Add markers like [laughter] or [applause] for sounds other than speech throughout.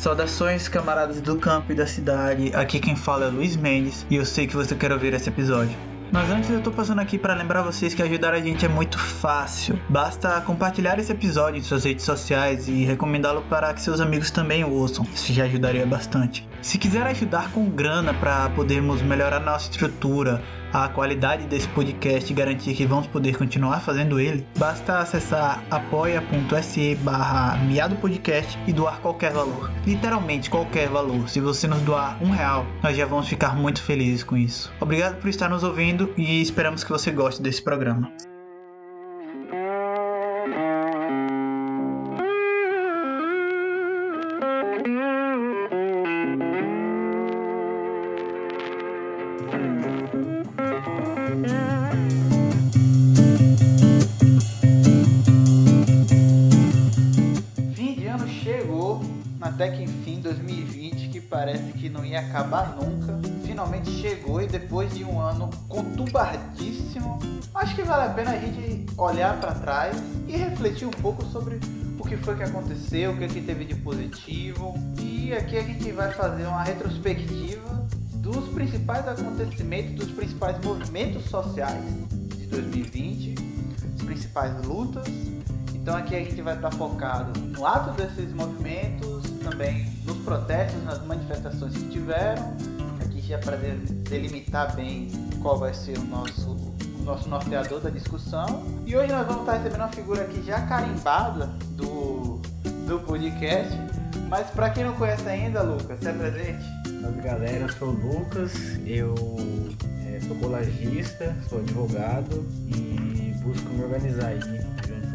Saudações, camaradas do campo e da cidade. Aqui quem fala é Luiz Mendes e eu sei que você quer ouvir esse episódio. Mas antes eu tô passando aqui para lembrar vocês que ajudar a gente é muito fácil. Basta compartilhar esse episódio em suas redes sociais e recomendá-lo para que seus amigos também o ouçam. Isso já ajudaria bastante. Se quiser ajudar com grana para podermos melhorar nossa estrutura, a qualidade desse podcast e garantir que vamos poder continuar fazendo ele, basta acessar apoia.se barra e doar qualquer valor. Literalmente qualquer valor. Se você nos doar um real, nós já vamos ficar muito felizes com isso. Obrigado por estar nos ouvindo e esperamos que você goste desse programa. Acabar nunca, finalmente chegou e depois de um ano conturbadíssimo, acho que vale a pena a gente olhar para trás e refletir um pouco sobre o que foi que aconteceu, o que, é que teve de positivo. E aqui a gente vai fazer uma retrospectiva dos principais acontecimentos, dos principais movimentos sociais de 2020, as principais lutas. Então aqui a gente vai estar focado no ato desses movimentos, também nos protestos, nas manifestações que tiveram, aqui já para delimitar bem qual vai ser o nosso, o nosso norteador da discussão. E hoje nós vamos estar recebendo uma figura aqui já carimbada do, do podcast. Mas para quem não conhece ainda, Lucas, se apresente. Salve galera, eu sou o Lucas, eu é, sou colagista, sou advogado e busco me organizar aí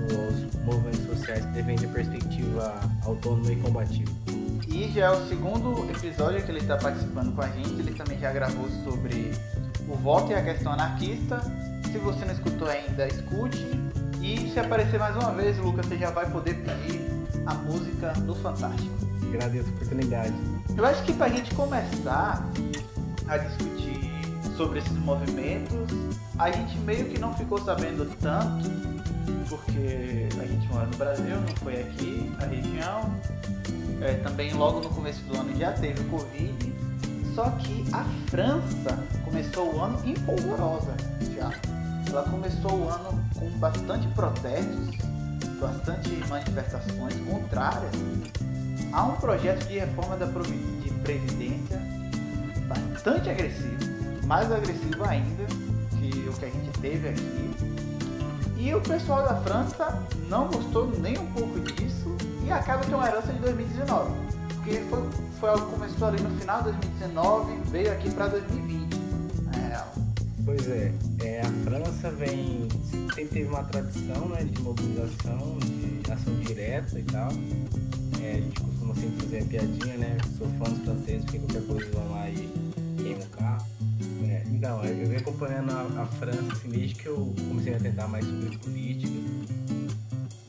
os movimentos sociais que defendem a perspectiva autônoma e combativa. E já é o segundo episódio que ele está participando com a gente. Ele também já gravou sobre o voto e a questão anarquista. Se você não escutou ainda, escute. E se aparecer mais uma vez, Lucas, você já vai poder pedir a música do Fantástico. Agradeço a oportunidade. Eu acho que para a gente começar a discutir sobre esses movimentos, a gente meio que não ficou sabendo tanto porque a gente mora no Brasil, não foi aqui, a região. É, também logo no começo do ano já teve o Covid. Só que a França começou o ano empolvorosa já. Ela começou o ano com bastante protestos, bastante manifestações contrárias a um projeto de reforma da de previdência bastante agressivo, mais agressivo ainda que o que a gente teve aqui e o pessoal da França não gostou nem um pouco disso e acaba que é uma herança de 2019. Porque foi, foi algo que começou ali no final de 2019 veio aqui para 2020. É. Pois é, é, a França vem. sempre teve uma tradição né, de mobilização, de ação direta e tal. É, a gente costuma sempre fazer a piadinha, né? Sou fã dos franceses, porque qualquer coisa vão lá e queimam o carro. Então, eu venho acompanhando a, a, França assim, desde que eu comecei a tentar mais sobre política.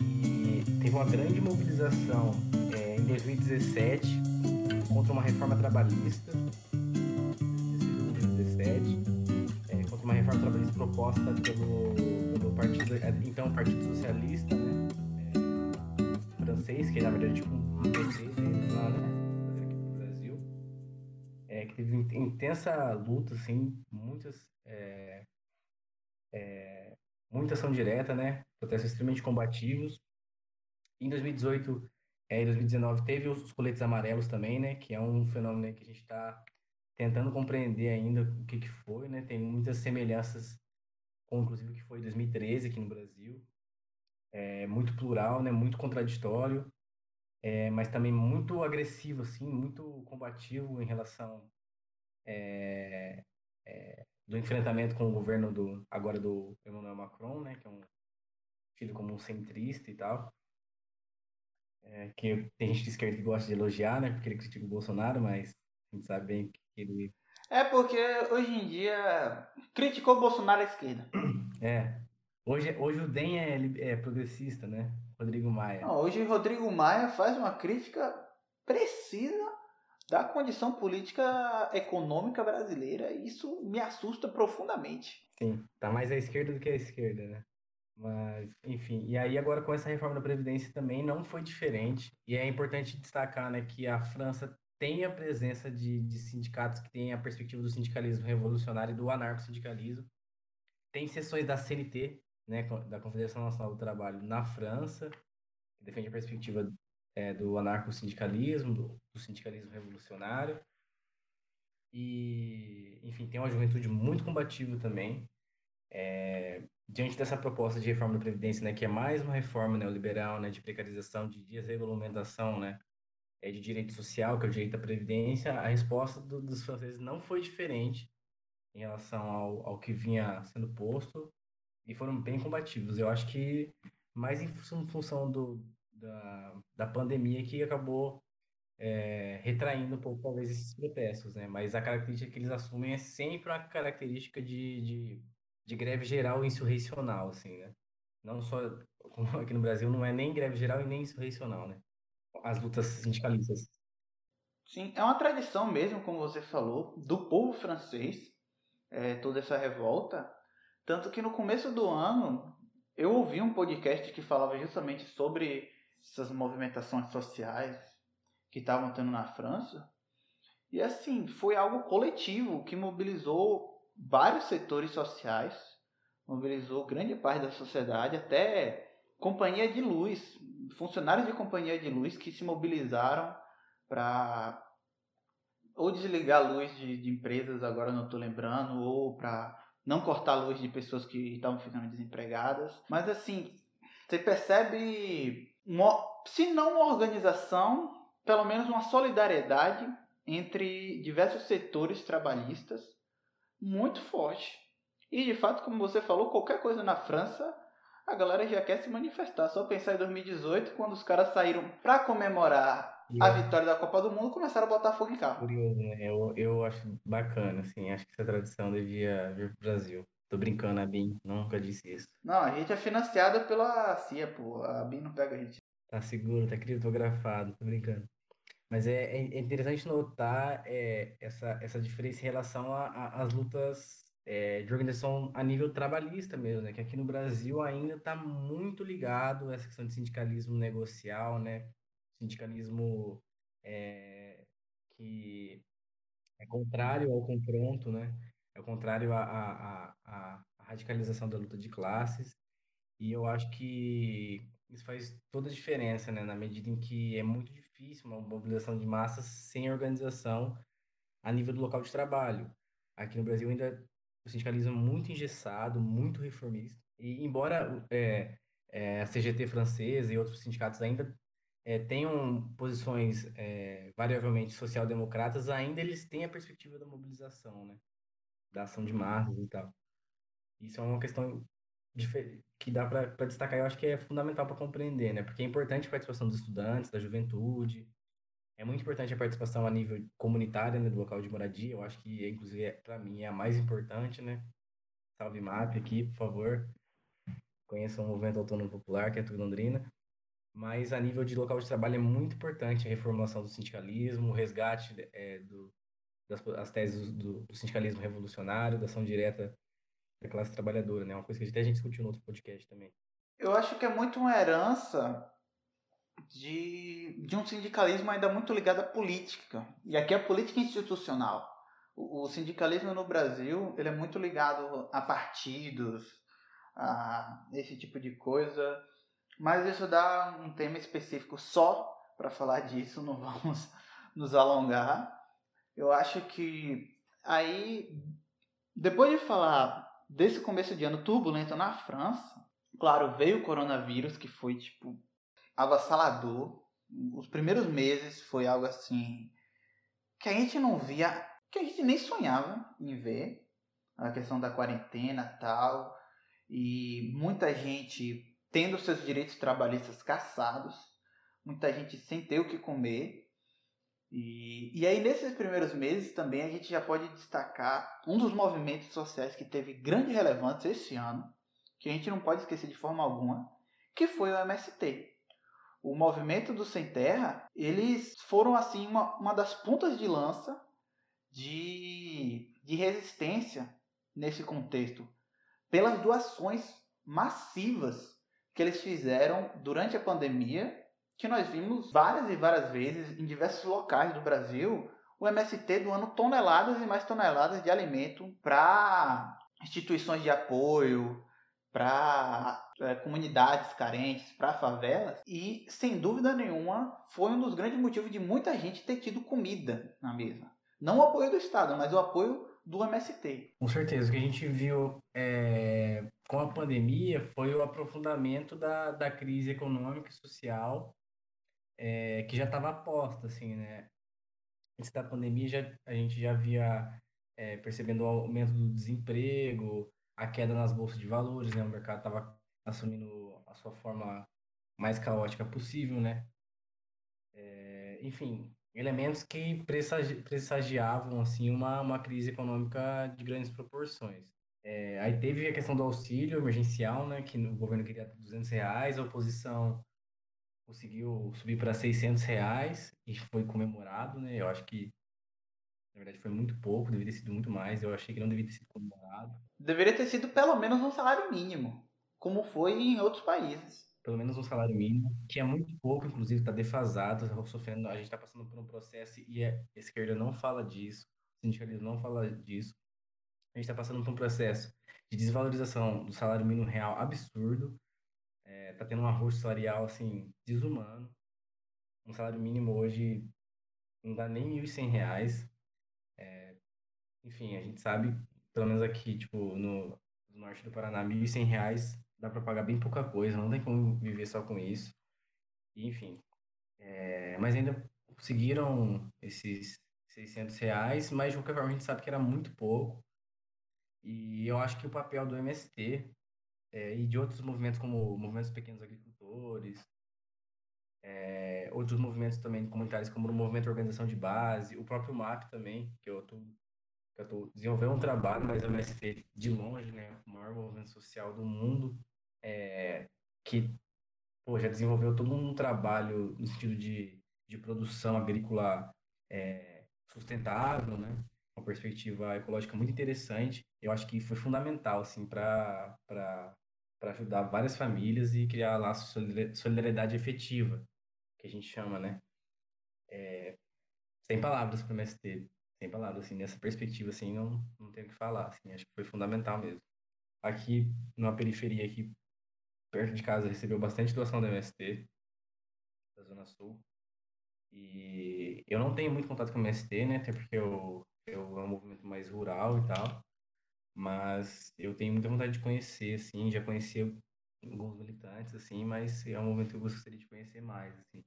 E teve uma grande mobilização é, em 2017 contra uma reforma trabalhista. 2017, é, contra uma reforma trabalhista proposta pelo, pelo partido, é, então Partido Socialista, né? É, francês, que na verdade é tipo um PT lá, né? Teve intensa luta, assim, muitas, é, é, muita ação direta, né? Protestos extremamente combativos. Em 2018 é, em 2019 teve os coletes amarelos também, né? Que é um fenômeno que a gente está tentando compreender ainda o que, que foi, né? Tem muitas semelhanças com, inclusive, o que foi 2013 aqui no Brasil. É muito plural, né? Muito contraditório, é, mas também muito agressivo, assim, muito combativo em relação é, é, do enfrentamento com o governo do agora do Emmanuel Macron, né, que é um tido como um centrista e tal. É, que tem gente de esquerda que gosta de elogiar, né, porque ele critica o Bolsonaro, mas a gente sabe bem que ele é porque hoje em dia criticou o Bolsonaro à esquerda. É. Hoje, hoje o DEM é, é progressista, né? Rodrigo Maia. Não, hoje Rodrigo Maia faz uma crítica precisa da condição política econômica brasileira. Isso me assusta profundamente. Sim, tá mais à esquerda do que à esquerda, né? Mas, enfim, e aí agora com essa reforma da Previdência também não foi diferente. E é importante destacar né, que a França tem a presença de, de sindicatos que têm a perspectiva do sindicalismo revolucionário e do anarco-sindicalismo. Tem sessões da CNT, né, da Confederação Nacional do Trabalho, na França, que defende a perspectiva é, do anarco-sindicalismo, do, do sindicalismo revolucionário. E, enfim, tem uma juventude muito combativa também. É, diante dessa proposta de reforma da Previdência, né, que é mais uma reforma neoliberal, né, de precarização, de desregulamentação, né, é, de direito social, que é o direito à Previdência, a resposta do, dos franceses não foi diferente em relação ao, ao que vinha sendo posto e foram bem combativos. Eu acho que mais em função do, da, da pandemia que acabou é, retraindo um pouco, talvez, esses protestos, né? Mas a característica que eles assumem é sempre uma característica de, de, de greve geral insurrecional, assim, né? Não só, aqui no Brasil, não é nem greve geral e nem insurrecional, né? As lutas sindicalistas. Sim, é uma tradição mesmo, como você falou, do povo francês, é, toda essa revolta. Tanto que no começo do ano, eu ouvi um podcast que falava justamente sobre essas movimentações sociais que estavam tendo na França. E assim, foi algo coletivo que mobilizou vários setores sociais, mobilizou grande parte da sociedade, até companhia de luz, funcionários de companhia de luz que se mobilizaram para ou desligar a luz de, de empresas, agora não estou lembrando, ou para não cortar a luz de pessoas que estavam ficando desempregadas. Mas assim, você percebe, uma, se não uma organização, pelo menos uma solidariedade entre diversos setores trabalhistas muito forte. E de fato, como você falou, qualquer coisa na França, a galera já quer se manifestar. Só pensar em 2018, quando os caras saíram para comemorar a vitória da Copa do Mundo, começaram a botar fogo em carro. Curioso, né? Eu, eu acho bacana, assim. Acho que essa tradição devia vir pro Brasil. Tô brincando, a BIM nunca disse isso. Não, a gente é financiada pela CIA, pô. A BIM não pega a gente. Tá seguro, tá criptografado, tô brincando. Mas é, é interessante notar é, essa, essa diferença em relação às lutas é, de organização a nível trabalhista mesmo, né? Que aqui no Brasil ainda está muito ligado a essa questão de sindicalismo negocial, né? Sindicalismo é, que é contrário ao confronto, né? É contrário à, à, à, à radicalização da luta de classes. E eu acho que isso faz toda a diferença, né? Na medida em que é muito difícil uma mobilização de massas sem organização a nível do local de trabalho. Aqui no Brasil ainda o sindicalismo é muito engessado, muito reformista. E embora é, é, a CGT francesa e outros sindicatos ainda é, tenham posições é, variavelmente social-democratas, ainda eles têm a perspectiva da mobilização, né? Da ação de massas e tal. Isso é uma questão que dá para destacar, eu acho que é fundamental para compreender, né? Porque é importante a participação dos estudantes, da juventude, é muito importante a participação a nível comunitário, né, do local de moradia. Eu acho que, inclusive, é, para mim, é a mais importante, né? Salve MAP aqui, por favor. Conheçam o Movimento Autônomo Popular, que é tudo Londrina. Mas a nível de local de trabalho é muito importante a reformulação do sindicalismo, o resgate é, do, das as teses do, do, sindicalismo revolucionário, da ação direta da classe trabalhadora, né? Uma coisa que até a gente discutiu no outro podcast também. Eu acho que é muito uma herança de, de um sindicalismo ainda muito ligado à política. E aqui é a política institucional. O, o sindicalismo no Brasil ele é muito ligado a partidos, a esse tipo de coisa. Mas isso dá um tema específico só para falar disso, não vamos nos alongar. Eu acho que aí, depois de falar desse começo de ano turbulento na França, claro, veio o coronavírus, que foi tipo avassalador. Os primeiros meses foi algo assim que a gente não via, que a gente nem sonhava em ver. A questão da quarentena tal. E muita gente tendo seus direitos trabalhistas caçados. Muita gente sem ter o que comer. E, e aí, nesses primeiros meses, também a gente já pode destacar um dos movimentos sociais que teve grande relevância esse ano, que a gente não pode esquecer de forma alguma, que foi o MST o movimento do Sem Terra, eles foram assim uma, uma das pontas de lança de, de resistência nesse contexto, pelas doações massivas que eles fizeram durante a pandemia, que nós vimos várias e várias vezes em diversos locais do Brasil, o MST doando toneladas e mais toneladas de alimento para instituições de apoio, para é, comunidades carentes, para favelas. E, sem dúvida nenhuma, foi um dos grandes motivos de muita gente ter tido comida na mesa. Não o apoio do Estado, mas o apoio do MST. Com certeza. O que a gente viu é, com a pandemia foi o aprofundamento da, da crise econômica e social é, que já estava posta, assim, né? Antes da pandemia, já, a gente já via é, percebendo o aumento do desemprego, a queda nas bolsas de valores, né? O mercado estava assumindo a sua forma mais caótica possível, né? É, enfim, elementos que pressagiavam assim uma, uma crise econômica de grandes proporções. É, aí teve a questão do auxílio emergencial, né? Que o governo queria 200 reais, a oposição conseguiu subir para 600 reais e foi comemorado, né? Eu acho que na verdade, foi muito pouco, deveria ter sido muito mais. Eu achei que não deveria ter sido comemorado. Deveria ter sido pelo menos um salário mínimo, como foi em outros países. Pelo menos um salário mínimo, que é muito pouco, inclusive está defasado, tá sofrendo. A gente está passando por um processo e a esquerda não fala disso, o sindicalismo não fala disso. A gente está passando por um processo de desvalorização do salário mínimo real absurdo. É, tá tendo um arroz salarial assim desumano. Um salário mínimo hoje não dá nem R$ 1.100. Enfim, a gente sabe, pelo menos aqui, tipo, no, no norte do Paraná, R$ 1.100 dá para pagar bem pouca coisa, não tem como viver só com isso. E, enfim, é, mas ainda conseguiram esses 600 reais, mas de qualquer forma a gente sabe que era muito pouco. E eu acho que o papel do MST é, e de outros movimentos, como movimentos pequenos agricultores, é, outros movimentos também comunitários, como o movimento Organização de Base, o próprio MAP também, que eu estou eu desenvolvendo um trabalho, mas o MST, de longe, né, o maior movimento social do mundo, é, que pô, já desenvolveu todo um trabalho no sentido de, de produção agrícola é, sustentável, né, uma perspectiva ecológica muito interessante. Eu acho que foi fundamental assim, para ajudar várias famílias e criar laços de solidariedade efetiva, que a gente chama, né? É, sem palavras para o MST sem palavras, assim, nessa perspectiva, assim, não, não tenho o que falar, assim, acho que foi fundamental mesmo. Aqui, numa periferia aqui, perto de casa, recebeu bastante doação da MST, da Zona Sul, e eu não tenho muito contato com o MST, né, até porque eu, eu é um movimento mais rural e tal, mas eu tenho muita vontade de conhecer, assim, já conheci alguns militantes, assim, mas é um movimento que eu gostaria de conhecer mais, assim.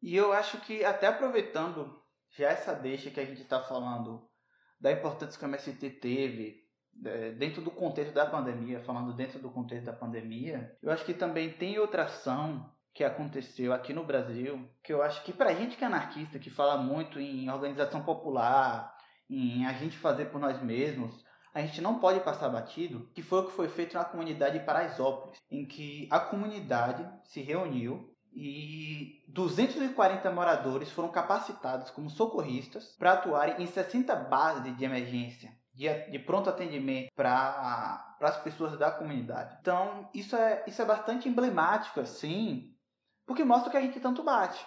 E eu acho que, até aproveitando já essa deixa que a gente está falando da importância que o MST teve é, dentro do contexto da pandemia, falando dentro do contexto da pandemia, eu acho que também tem outra ação que aconteceu aqui no Brasil, que eu acho que para gente que é anarquista, que fala muito em organização popular, em a gente fazer por nós mesmos, a gente não pode passar batido, que foi o que foi feito na comunidade de Paraisópolis, em que a comunidade se reuniu e 240 moradores foram capacitados como socorristas para atuarem em 60 bases de emergência, de, de pronto atendimento para as pessoas da comunidade. Então, isso é, isso é bastante emblemático, assim, porque mostra que a gente tanto bate.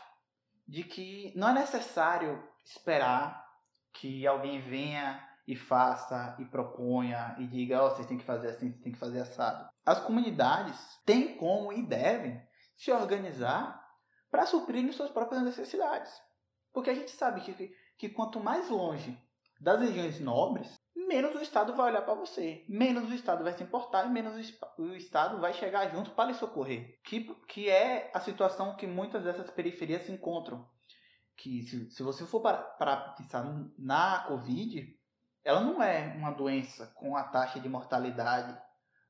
De que não é necessário esperar que alguém venha e faça e proponha e diga, ó, oh, vocês têm que fazer assim, vocês têm que fazer assado. As comunidades têm como e devem se organizar para suprir suas próprias necessidades. Porque a gente sabe que, que quanto mais longe das regiões nobres, menos o Estado vai olhar para você, menos o Estado vai se importar e menos o Estado vai chegar junto para lhe socorrer. Que, que é a situação que muitas dessas periferias se encontram. Que se, se você for para, pensar na Covid, ela não é uma doença com a taxa de mortalidade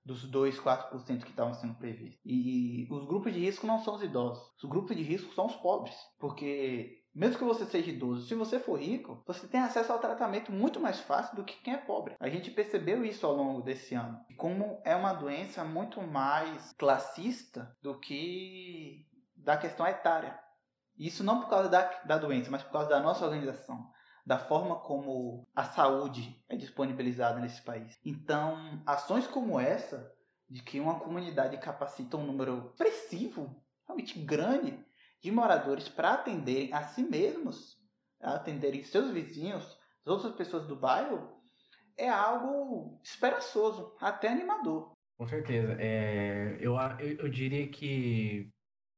dos 2, 4% que estavam sendo previstos. E os grupos de risco não são os idosos. Os grupos de risco são os pobres. Porque mesmo que você seja idoso, se você for rico, você tem acesso ao tratamento muito mais fácil do que quem é pobre. A gente percebeu isso ao longo desse ano. Como é uma doença muito mais classista do que da questão etária. Isso não por causa da, da doença, mas por causa da nossa organização da forma como a saúde é disponibilizada nesse país. Então, ações como essa de que uma comunidade capacita um número expressivo, realmente grande, de moradores para atenderem a si mesmos, atenderem seus vizinhos, as outras pessoas do bairro, é algo esperançoso, até animador. Com certeza. É, eu, eu, eu diria que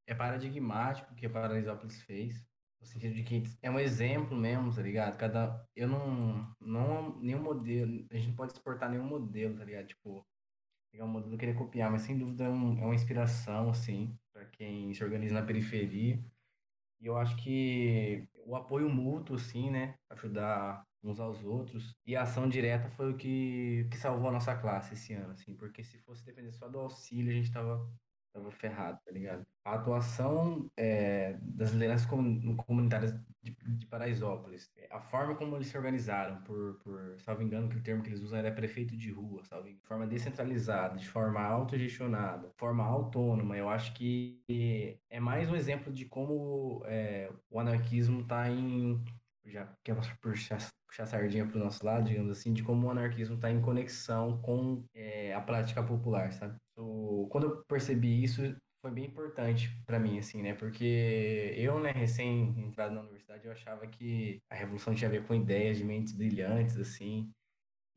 é paradigmático o que a Paraisópolis fez. No sentido de que é um exemplo mesmo, tá ligado? Cada. Eu não. Não nenhum modelo. A gente não pode exportar nenhum modelo, tá ligado? Tipo, pegar um modelo e querer copiar, mas sem dúvida é, um, é uma inspiração, assim, para quem se organiza na periferia. E eu acho que o apoio mútuo, assim, né? Ajudar uns aos outros. E a ação direta foi o que, que salvou a nossa classe esse ano, assim. Porque se fosse depender só do auxílio, a gente tava Tava ferrado, tá ligado? A atuação é, das lideranças comunitárias de, de Paraisópolis, a forma como eles se organizaram, por, por, salvo engano, que o termo que eles usam era prefeito de rua, salvo de forma descentralizada, de forma autogestionada, forma autônoma, eu acho que é mais um exemplo de como é, o anarquismo está em já que é [laughs] puxar, puxar sardinha para o nosso lado, digamos assim, de como o anarquismo está em conexão com é, a prática popular, sabe? Quando eu percebi isso, foi bem importante para mim, assim, né? Porque eu, né, recém entrado na universidade, eu achava que a revolução tinha a ver com ideias de mentes brilhantes, assim,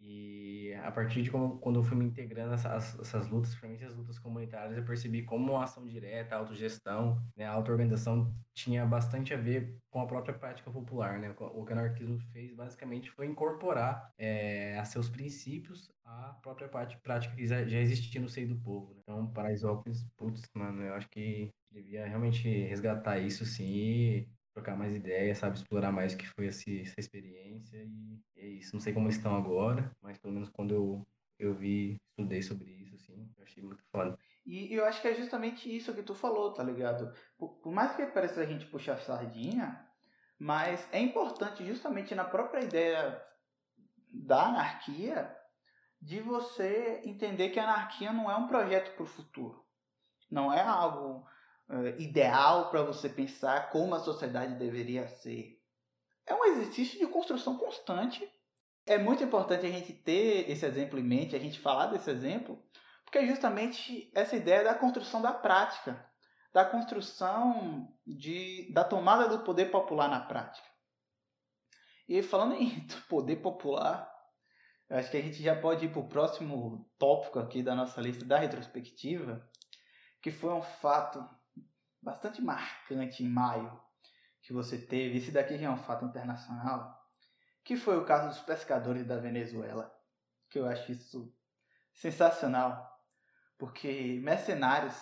e a partir de como, quando eu fui me integrando essas, essas lutas, principalmente as lutas comunitárias, eu percebi como a ação direta, a autogestão, né, a auto-organização tinha bastante a ver com a própria prática popular. Né? O que o anarquismo fez, basicamente, foi incorporar é, a seus princípios a própria prática que já existia no seio do povo. Né? Então, Paraisópolis, putz, mano, eu acho que devia realmente resgatar isso, sim, trocar mais ideias, sabe? Explorar mais o que foi essa, essa experiência e é isso. Não sei como estão agora, mas pelo menos quando eu, eu vi, estudei sobre isso, assim, eu achei muito foda. E eu acho que é justamente isso que tu falou, tá ligado? Por, por mais que pareça a gente puxar sardinha, mas é importante justamente na própria ideia da anarquia de você entender que a anarquia não é um projeto para o futuro. Não é algo uh, ideal para você pensar como a sociedade deveria ser. É um exercício de construção constante. É muito importante a gente ter esse exemplo em mente, a gente falar desse exemplo, porque é justamente essa ideia da construção da prática, da construção de, da tomada do poder popular na prática. E falando em [laughs] poder popular, acho que a gente já pode ir para o próximo tópico aqui da nossa lista da retrospectiva, que foi um fato bastante marcante em maio que você teve, esse daqui já é um fato internacional, que foi o caso dos pescadores da Venezuela, que eu acho isso sensacional, porque mercenários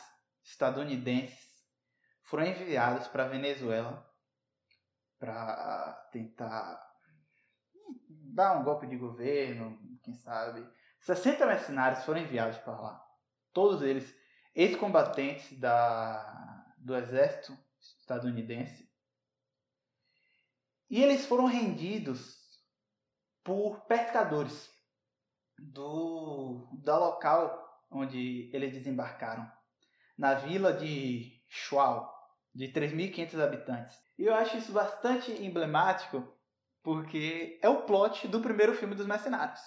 estadunidenses foram enviados para a Venezuela para tentar dar um golpe de governo, quem sabe. 60 mercenários foram enviados para lá, todos eles ex-combatentes da do exército estadunidense. E eles foram rendidos por pescadores do da local onde eles desembarcaram, na vila de Chual, de 3.500 habitantes. E eu acho isso bastante emblemático porque é o plot do primeiro filme dos mercenários.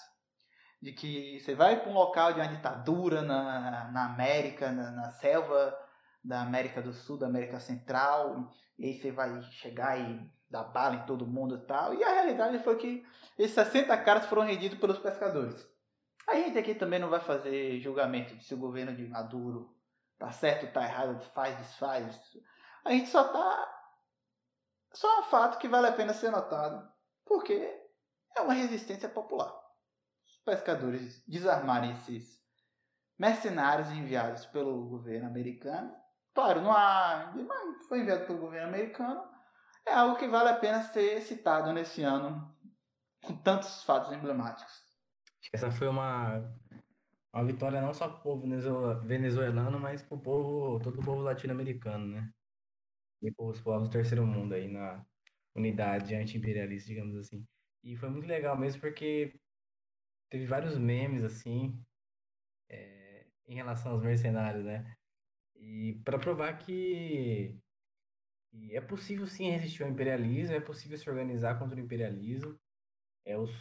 De que você vai para um local de uma ditadura na, na América, na, na selva da América do Sul, da América Central, e aí você vai chegar e dar bala em todo mundo e tal. E a realidade foi que esses 60 caras foram rendidos pelos pescadores. A gente aqui também não vai fazer julgamento de se o governo de Maduro tá certo, tá errado, faz, desfaz. A gente só tá. Só é um fato que vale a pena ser notado, porque é uma resistência popular. Os pescadores desarmarem esses mercenários enviados pelo governo americano Claro, não há. Foi enviado pelo governo americano. É algo que vale a pena ser citado nesse ano, com tantos fatos emblemáticos. Acho que essa foi uma, uma vitória não só para o povo venezuelano, mas para o povo, todo o povo latino-americano, né? E para os povos do terceiro mundo aí na unidade anti-imperialista, digamos assim. E foi muito legal mesmo porque teve vários memes assim é, em relação aos mercenários, né? E para provar que, é possível sim resistir ao imperialismo, é possível se organizar contra o imperialismo. É, os,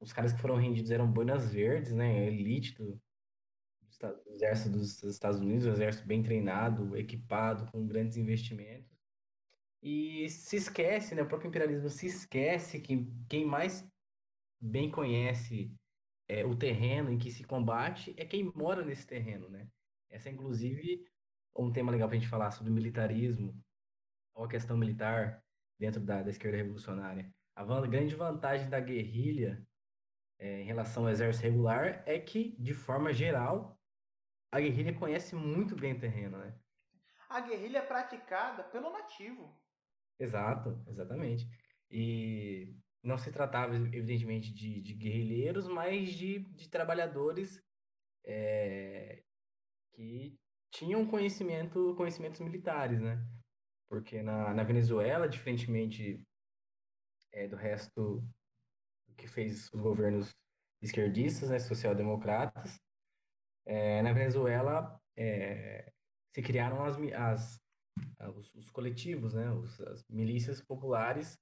os caras que foram rendidos eram boinas verdes, né? A elite do, do do exército dos Estados Unidos, um exército bem treinado, equipado, com grandes investimentos. E se esquece, né, o próprio imperialismo se esquece que quem mais bem conhece é, o terreno em que se combate é quem mora nesse terreno, né? Essa é, inclusive, um tema legal para a gente falar sobre militarismo, ou a questão militar dentro da, da esquerda revolucionária. A grande vantagem da guerrilha é, em relação ao exército regular é que, de forma geral, a guerrilha conhece muito bem o terreno, né? A guerrilha é praticada pelo nativo. Exato, exatamente. E não se tratava, evidentemente, de, de guerrilheiros, mas de, de trabalhadores é, que tinham conhecimento, conhecimentos militares, né? Porque na, na Venezuela, diferentemente é, do resto que fez os governos esquerdistas, né, social-democratas, é, na Venezuela é, se criaram as, as, os, os, coletivos, né, os, as milícias populares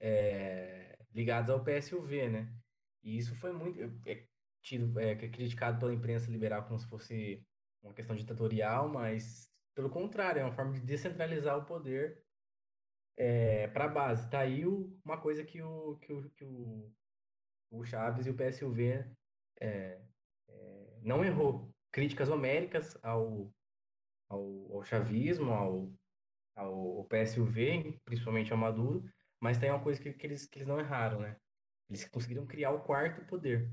é, ligadas ao PSUV, né? E isso foi muito é, tido, é, criticado pela imprensa liberal como se fosse uma questão ditatorial, mas pelo contrário, é uma forma de descentralizar o poder é, para a base. Tá aí o, uma coisa que o, que o, que o, Chaves e o PSUV é, é, não errou. Críticas homéricas ao, ao, ao chavismo, ao, ao, ao PSUV, principalmente ao Maduro, mas tem uma coisa que, que, eles, que eles não erraram, né? Eles conseguiram criar o quarto poder,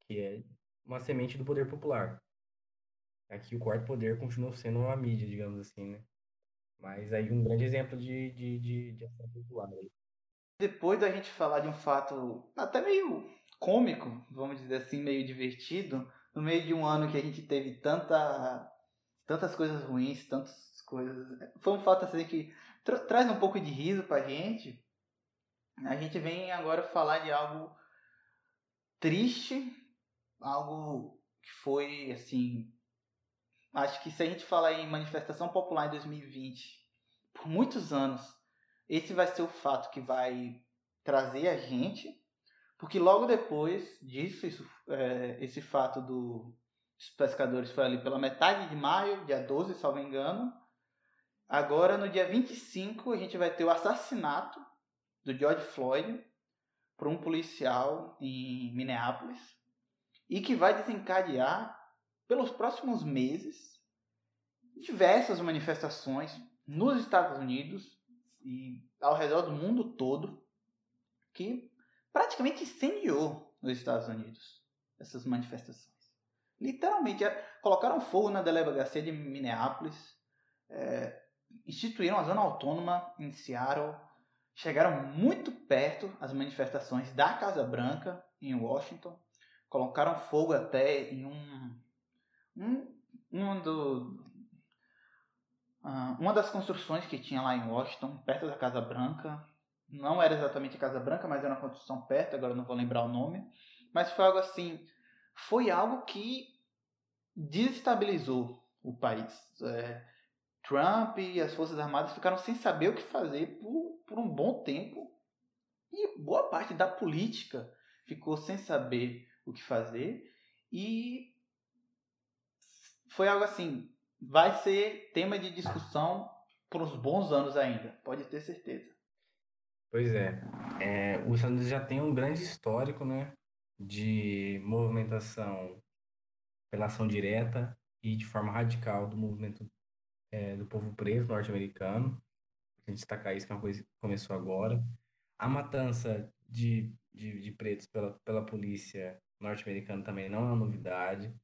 que é uma semente do poder popular. Aqui o quarto poder continua sendo uma mídia, digamos assim, né? Mas aí um grande exemplo de, de, de, de ação popular. Depois da gente falar de um fato até meio cômico, vamos dizer assim, meio divertido, no meio de um ano que a gente teve tanta, tantas coisas ruins, tantas coisas. Foi um fato assim que tra traz um pouco de riso pra gente. A gente vem agora falar de algo triste, algo que foi assim Acho que se a gente falar em manifestação popular em 2020, por muitos anos, esse vai ser o fato que vai trazer a gente, porque logo depois disso, isso, é, esse fato do, dos pescadores foi ali pela metade de maio, dia 12, se não me engano. Agora, no dia 25, a gente vai ter o assassinato do George Floyd por um policial em Minneapolis e que vai desencadear pelos próximos meses, diversas manifestações nos Estados Unidos e ao redor do mundo todo que praticamente incendiou nos Estados Unidos essas manifestações. Literalmente é, colocaram fogo na delegacia de Minneapolis, é, instituíram a zona autônoma em Seattle, chegaram muito perto as manifestações da Casa Branca em Washington, colocaram fogo até em um um, um do, uh, uma das construções que tinha lá em Washington, perto da Casa Branca, não era exatamente a Casa Branca, mas era uma construção perto, agora não vou lembrar o nome, mas foi algo assim, foi algo que desestabilizou o país. É, Trump e as Forças Armadas ficaram sem saber o que fazer por, por um bom tempo. E boa parte da política ficou sem saber o que fazer. E foi algo assim, vai ser tema de discussão por uns bons anos ainda, pode ter certeza. Pois é, é os Estados Unidos já tem um grande histórico, né, de movimentação pela ação direta e de forma radical do movimento é, do povo preto norte-americano. A gente destacar isso, que é uma coisa que começou agora. A matança de, de, de pretos pela, pela polícia norte-americana também não é uma novidade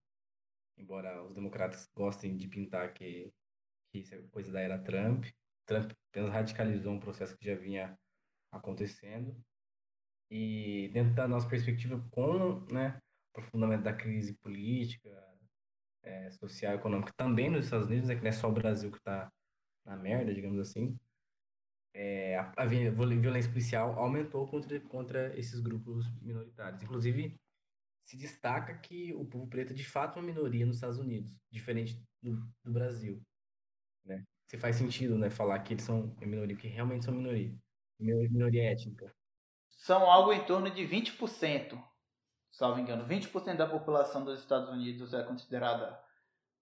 embora os democratas gostem de pintar que, que isso é coisa da era Trump. Trump apenas radicalizou um processo que já vinha acontecendo. E dentro da nossa perspectiva, com né, o aprofundamento da crise política, é, social, econômica, também nos Estados Unidos, é que não é só o Brasil que está na merda, digamos assim, é, a, a, violência policial aumentou contra, contra esses grupos minoritários. Inclusive, se destaca que o povo preto é de fato uma minoria nos Estados Unidos, diferente do, do Brasil. Né? Se faz sentido né, falar que eles são minoria, porque realmente são minoria. Minoria étnica. São algo em torno de 20%. salvo engano, 20% da população dos Estados Unidos é considerada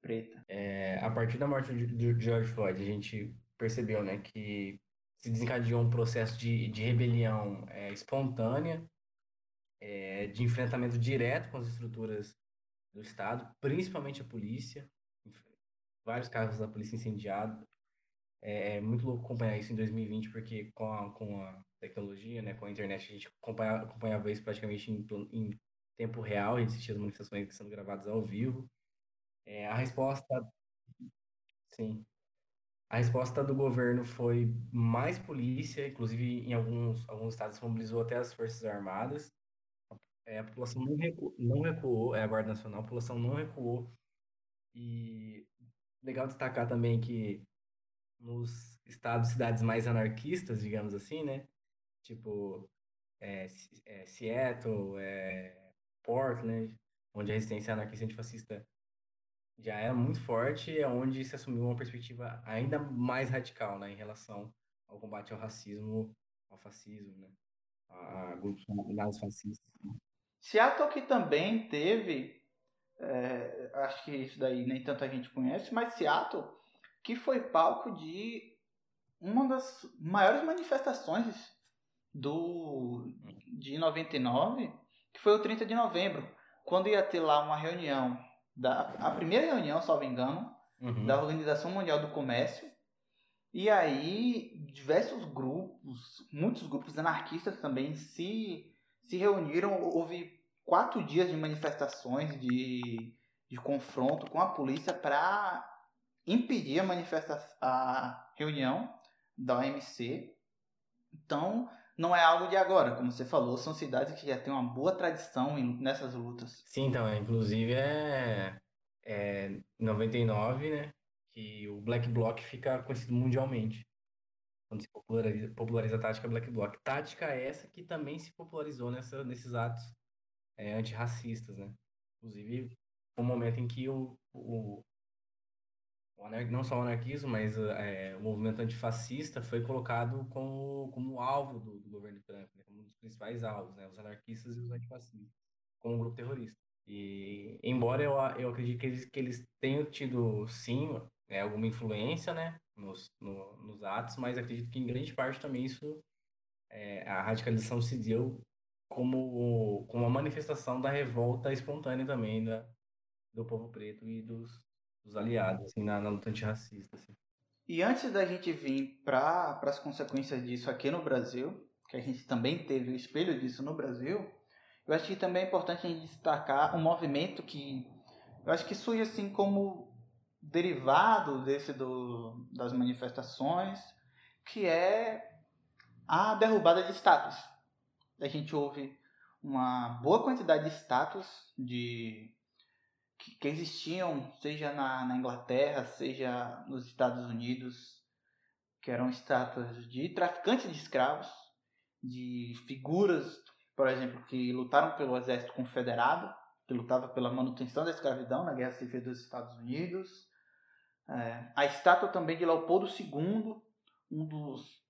preta. É, a partir da morte de George Floyd, a gente percebeu né, que se desencadeou um processo de, de rebelião é, espontânea, é, de enfrentamento direto com as estruturas do Estado, principalmente a polícia, vários carros da polícia incendiados. É, é, muito louco acompanhar isso em 2020, porque com a, com a tecnologia, né, com a internet, a gente acompanhava, acompanhava isso praticamente em, em tempo real, a gente assistia as manifestações sendo gravadas ao vivo. É, a resposta. Sim. A resposta do governo foi mais polícia, inclusive em alguns, alguns estados mobilizou até as Forças Armadas. É, a população não recuou, não recuou, é a Guarda Nacional, a população não recuou. E legal destacar também que nos estados e cidades mais anarquistas, digamos assim, né? Tipo é, é, Seattle, é, Portland, onde a resistência anarquista antifascista já era muito forte, é onde se assumiu uma perspectiva ainda mais radical né, em relação ao combate ao racismo, ao fascismo, né, a, grupos nazifascistas. Seattle que também teve, é, acho que isso daí nem tanta gente conhece, mas Seattle que foi palco de uma das maiores manifestações do de 99, que foi o 30 de novembro, quando ia ter lá uma reunião da a primeira reunião, salvo engano, uhum. da Organização Mundial do Comércio. E aí diversos grupos, muitos grupos anarquistas também se se reuniram, houve quatro dias de manifestações, de, de confronto com a polícia para impedir a manifestação, a reunião da OMC. Então, não é algo de agora, como você falou, são cidades que já têm uma boa tradição nessas lutas. Sim, então, é, inclusive é, é 99, né, que o Black Bloc fica conhecido mundialmente. Quando se populariza, populariza a tática Black Bloc. Tática essa que também se popularizou nessa, nesses atos é, antirracistas, né? Inclusive, o momento em que o, o, não só o anarquismo, mas é, o movimento antifascista foi colocado como, como alvo do, do governo Trump, né, como um dos principais alvos, né, os anarquistas e os antifascistas, como um grupo terrorista. E, embora eu, eu acredite que eles, que eles tenham tido, sim, né, alguma influência né, nos, no, nos atos, mas acredito que em grande parte também isso, é, a radicalização se deu como, como uma manifestação da revolta espontânea também da, do povo preto e dos, dos aliados assim, na, na luta antirracista. Assim. E antes da gente vir para as consequências disso aqui no Brasil, que a gente também teve o espelho disso no Brasil, eu acho que também é importante a gente destacar um movimento que eu acho que surge assim como derivado desse do, das manifestações, que é a derrubada de estátuas. A gente ouve uma boa quantidade de estátuas de que, que existiam, seja na, na, Inglaterra, seja nos Estados Unidos, que eram estátuas de traficantes de escravos, de figuras, por exemplo, que lutaram pelo exército confederado, que lutava pela manutenção da escravidão na Guerra Civil dos Estados Unidos. É, a estátua também de Leopoldo II, um dos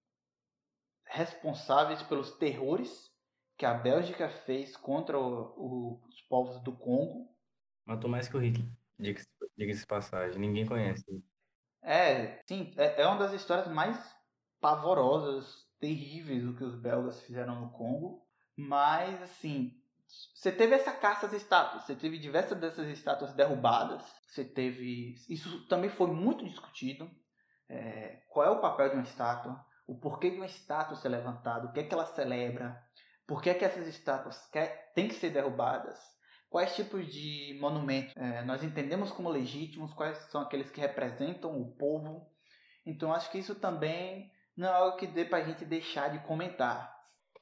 responsáveis pelos terrores que a Bélgica fez contra o, o, os povos do Congo Matou mais que o Hitler, diga-se diga passagem. Ninguém conhece. É, sim, é, é uma das histórias mais pavorosas, terríveis do que os belgas fizeram no Congo. Mas, assim, você teve essa caça às estátuas, você teve diversas dessas estátuas derrubadas, você teve. Isso também foi muito discutido. É, qual é o papel de uma estátua? O porquê de uma estátua ser levantada? O que é que ela celebra? Por que, é que essas estátuas quer, têm que ser derrubadas? quais tipos de monumentos é, nós entendemos como legítimos, quais são aqueles que representam o povo. Então acho que isso também não é algo que dê para a gente deixar de comentar.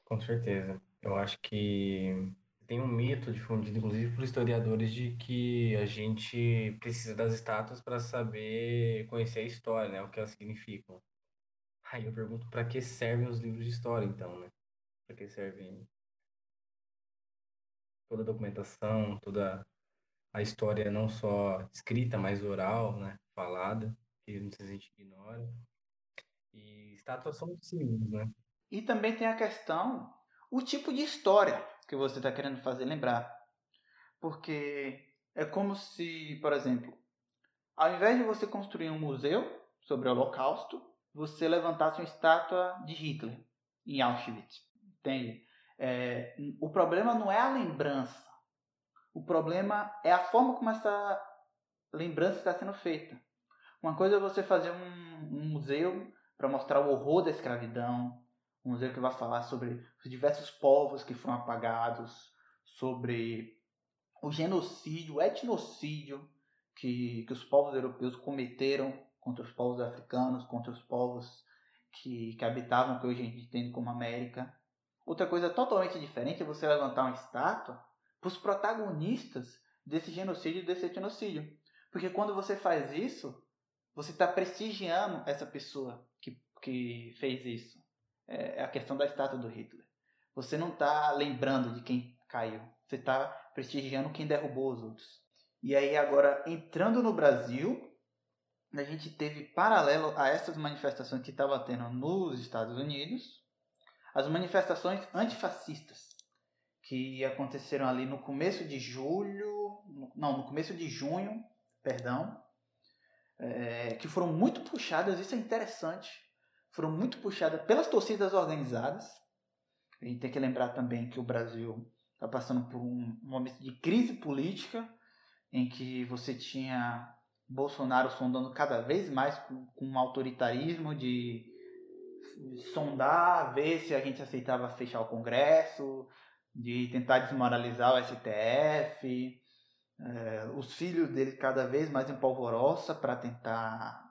Com certeza. Eu acho que tem um mito difundido, inclusive por historiadores, de que a gente precisa das estátuas para saber conhecer a história, né? O que elas significam. Aí eu pergunto para que servem os livros de história, então, né? Para que servem toda a documentação, toda a história não só escrita, mas oral, né, falada, que muita gente ignora. E estátuas são símbolos, né? E também tem a questão, o tipo de história que você está querendo fazer lembrar. Porque é como se, por exemplo, ao invés de você construir um museu sobre o Holocausto, você levantasse uma estátua de Hitler em Auschwitz. Entende? É, o problema não é a lembrança. O problema é a forma como essa lembrança está sendo feita. Uma coisa é você fazer um, um museu para mostrar o horror da escravidão, um museu que vai falar sobre os diversos povos que foram apagados, sobre o genocídio, o etnocídio que, que os povos europeus cometeram contra os povos africanos, contra os povos que, que habitavam que hoje a gente entende como América. Outra coisa totalmente diferente é você levantar uma estátua para os protagonistas desse genocídio e desse etnocídio. Porque quando você faz isso, você está prestigiando essa pessoa que, que fez isso. É, é a questão da estátua do Hitler. Você não está lembrando de quem caiu. Você está prestigiando quem derrubou os outros. E aí agora, entrando no Brasil, a gente teve paralelo a essas manifestações que estava tendo nos Estados Unidos, as manifestações antifascistas que aconteceram ali no começo de julho, não, no começo de junho, perdão, é, que foram muito puxadas, isso é interessante, foram muito puxadas pelas torcidas organizadas. A gente tem que lembrar também que o Brasil está passando por um momento de crise política, em que você tinha Bolsonaro sondando cada vez mais com, um autoritarismo de sondar, ver se a gente aceitava fechar o Congresso, de tentar desmoralizar o STF, é, os filhos dele cada vez mais em polvorosa para tentar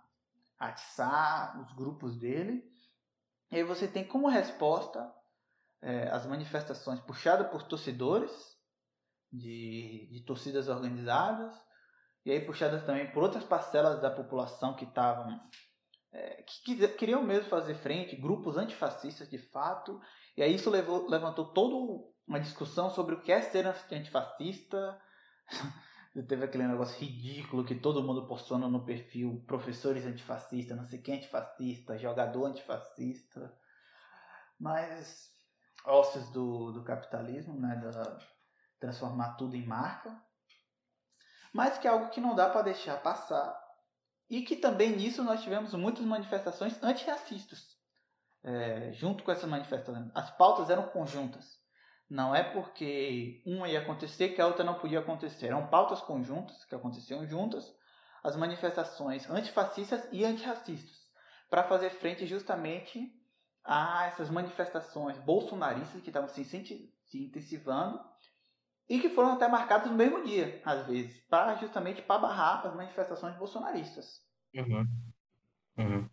atiçar os grupos dele. E aí você tem como resposta é, as manifestações puxadas por torcedores de, de torcidas organizadas e aí puxadas também por outras parcelas da população que estavam é, que queriam mesmo fazer frente, grupos antifascistas de fato, e aí isso levou, levantou toda uma discussão sobre o que é ser antifascista. Teve aquele negócio ridículo que todo mundo postando no perfil professores antifascistas, não sei quem antifascista, jogador antifascista. Mas ósseos do, do capitalismo, né, da, transformar tudo em marca. Mas que é algo que não dá para deixar passar. E que também nisso nós tivemos muitas manifestações antirracistas. É, junto com essas manifestações. As pautas eram conjuntas. Não é porque uma ia acontecer que a outra não podia acontecer. Eram pautas conjuntas que aconteciam juntas, as manifestações antifascistas e antirracistas, para fazer frente justamente a essas manifestações bolsonaristas que estavam se, se intensivando e que foram até marcadas no mesmo dia, às vezes, para justamente para barrar as manifestações bolsonaristas. Uhum. Uhum.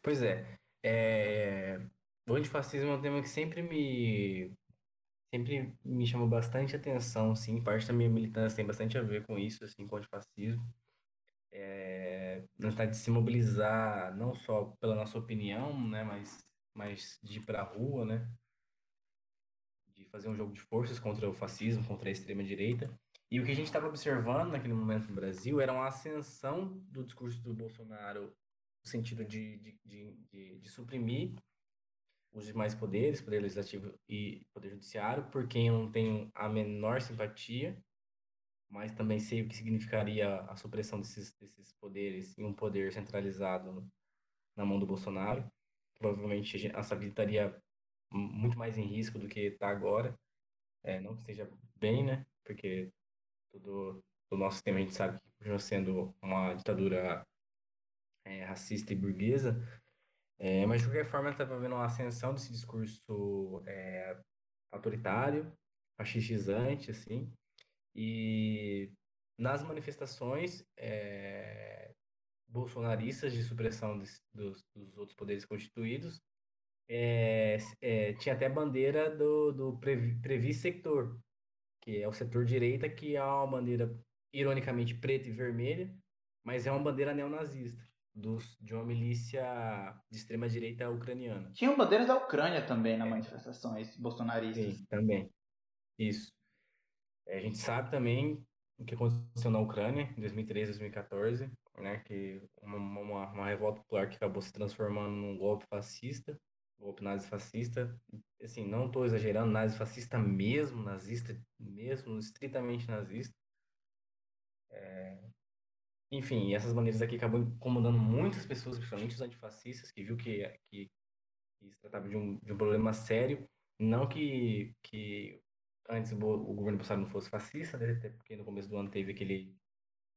Pois é, é, o antifascismo é um tema que sempre me sempre me chamou bastante atenção, sim, parte da minha militância tem bastante a ver com isso, assim, com o antifascismo. É, vontade de se mobilizar não só pela nossa opinião, né, mas mas de ir para a rua, né? De fazer um jogo de forças contra o fascismo, contra a extrema-direita. E o que a gente estava observando naquele momento no Brasil era uma ascensão do discurso do Bolsonaro no sentido de, de, de, de, de suprimir os demais poderes, poder legislativo e poder judiciário, por quem eu não tenho a menor simpatia, mas também sei o que significaria a supressão desses, desses poderes e um poder centralizado na mão do Bolsonaro provavelmente a vida estaria muito mais em risco do que está agora. É, não que esteja bem, né? Porque todo o nosso sistema a gente sabe que continua sendo uma ditadura é, racista e burguesa. É, mas de qualquer forma, estava vendo uma ascensão desse discurso é, autoritário, fascistizante, assim. E nas manifestações, é, bolsonaristas de supressão dos, dos, dos outros poderes constituídos. É, é, tinha até bandeira do, do Previ Sector, que é o setor direita, que é uma bandeira ironicamente preta e vermelha, mas é uma bandeira neonazista, dos, de uma milícia de extrema-direita ucraniana. Tinham bandeiras da Ucrânia também na é. manifestações bolsonaristas. Sim, também. Isso. É, a gente sabe também o que aconteceu na Ucrânia em 2013, 2014, né, que uma, uma, uma revolta popular que acabou se transformando num golpe fascista. golpe nazi-fascista. Assim, não estou exagerando, nazi-fascista mesmo, nazista mesmo, estritamente nazista. É... Enfim, essas maneiras aqui acabam incomodando muitas pessoas, principalmente os antifascistas, que viu que, que, que se tratava de um, de um problema sério. Não que, que antes o, o governo Bolsonaro não fosse fascista, né? até porque no começo do ano teve aquele,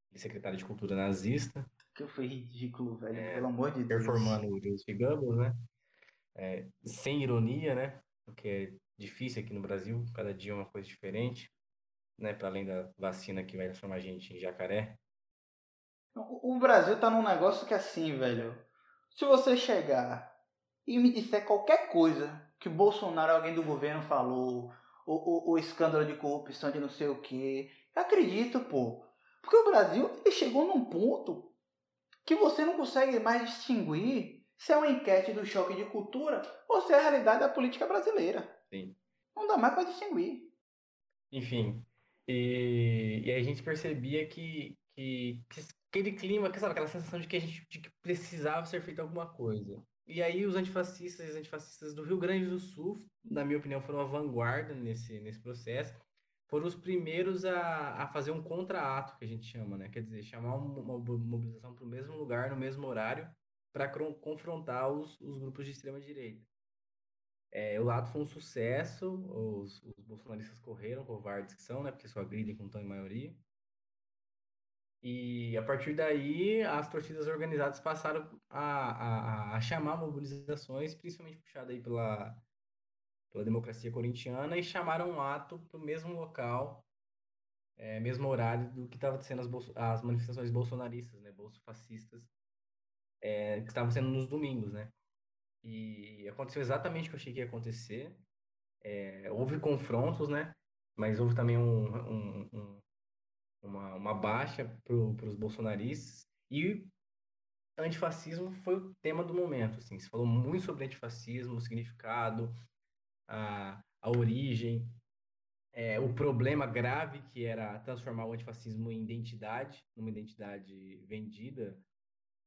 aquele secretário de cultura nazista. Que foi ridículo, velho, é, pelo amor de Deus. Performando o Joseph Goebbels, né? É, sem ironia, né? Porque é difícil aqui no Brasil, cada dia é uma coisa diferente, né? Para além da vacina que vai transformar a gente em jacaré. O Brasil tá num negócio que é assim, velho. Se você chegar e me disser qualquer coisa que o Bolsonaro, alguém do governo falou, o, o, o escândalo de corrupção de não sei o que, eu acredito, pô. Porque o Brasil ele chegou num ponto que você não consegue mais distinguir se é uma enquete do choque de cultura ou se é a realidade da política brasileira. Sim. Não dá mais para distinguir. Enfim, e, e a gente percebia que, que, que aquele clima, sabe, aquela sensação de que a gente de que precisava ser feito alguma coisa. E aí os antifascistas e os antifascistas do Rio Grande do Sul, na minha opinião, foram a vanguarda nesse, nesse processo. Foram os primeiros a, a fazer um contra-ato, que a gente chama, né? Quer dizer, chamar uma mobilização para o mesmo lugar, no mesmo horário, para confrontar os, os grupos de extrema-direita. É, o ato foi um sucesso, os, os bolsonaristas correram, covardes que são, né? Porque só agridem com tão em maioria. E a partir daí, as torcidas organizadas passaram a, a, a chamar mobilizações, principalmente puxada aí pela, pela democracia corintiana, e chamaram um ato para o mesmo local, é, mesmo horário do que estavam sendo as, as manifestações bolsonaristas, né, bolsofascistas, é, que estavam sendo nos domingos, né? E aconteceu exatamente o que eu achei que ia acontecer. É, houve confrontos, né? Mas houve também um, um, um uma, uma baixa para os bolsonaristas. E antifascismo foi o tema do momento. Assim. Se falou muito sobre antifascismo, o significado, a, a origem, é, o problema grave que era transformar o antifascismo em identidade, numa identidade vendida,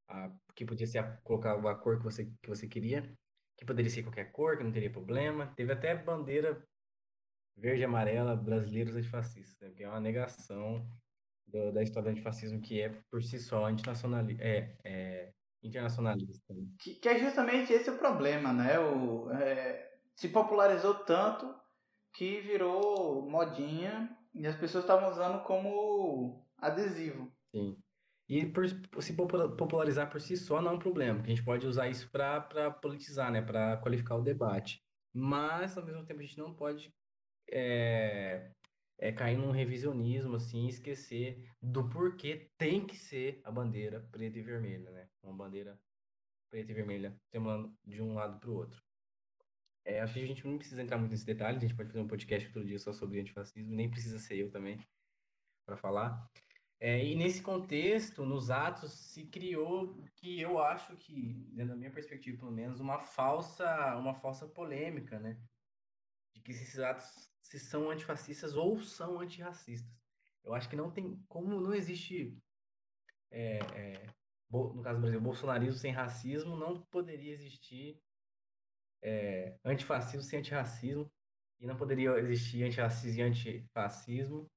a, que podia ser a, colocar a cor que você, que você queria, que poderia ser qualquer cor, que não teria problema. Teve até bandeira verde e amarela brasileiros antifascistas, né? que é uma negação do, da história do antifascismo que é por si só antinacionalista, é, é internacionalista. Que, que, é justamente esse o problema, né? O, é, se popularizou tanto que virou modinha e as pessoas estavam usando como adesivo. Sim. E por se popularizar por si só não é um problema, porque a gente pode usar isso para politizar, né? para qualificar o debate. Mas, ao mesmo tempo, a gente não pode é, é, cair num revisionismo, assim, esquecer do porquê tem que ser a bandeira preta e vermelha, né? Uma bandeira preta e vermelha sembrando de um lado para o outro. É, acho que a gente não precisa entrar muito nesse detalhe, a gente pode fazer um podcast outro dia só sobre antifascismo, nem precisa ser eu também para falar. É, e nesse contexto, nos atos, se criou que eu acho que, na minha perspectiva pelo menos, uma falsa, uma falsa polêmica, né? Que esses atos se são antifascistas ou são antirracistas. Eu acho que não tem, como não existe, é, é, no caso do Brasil, bolsonarismo sem racismo, não poderia existir é, antifascismo sem antirracismo, e não poderia existir antirracismo e antifascismo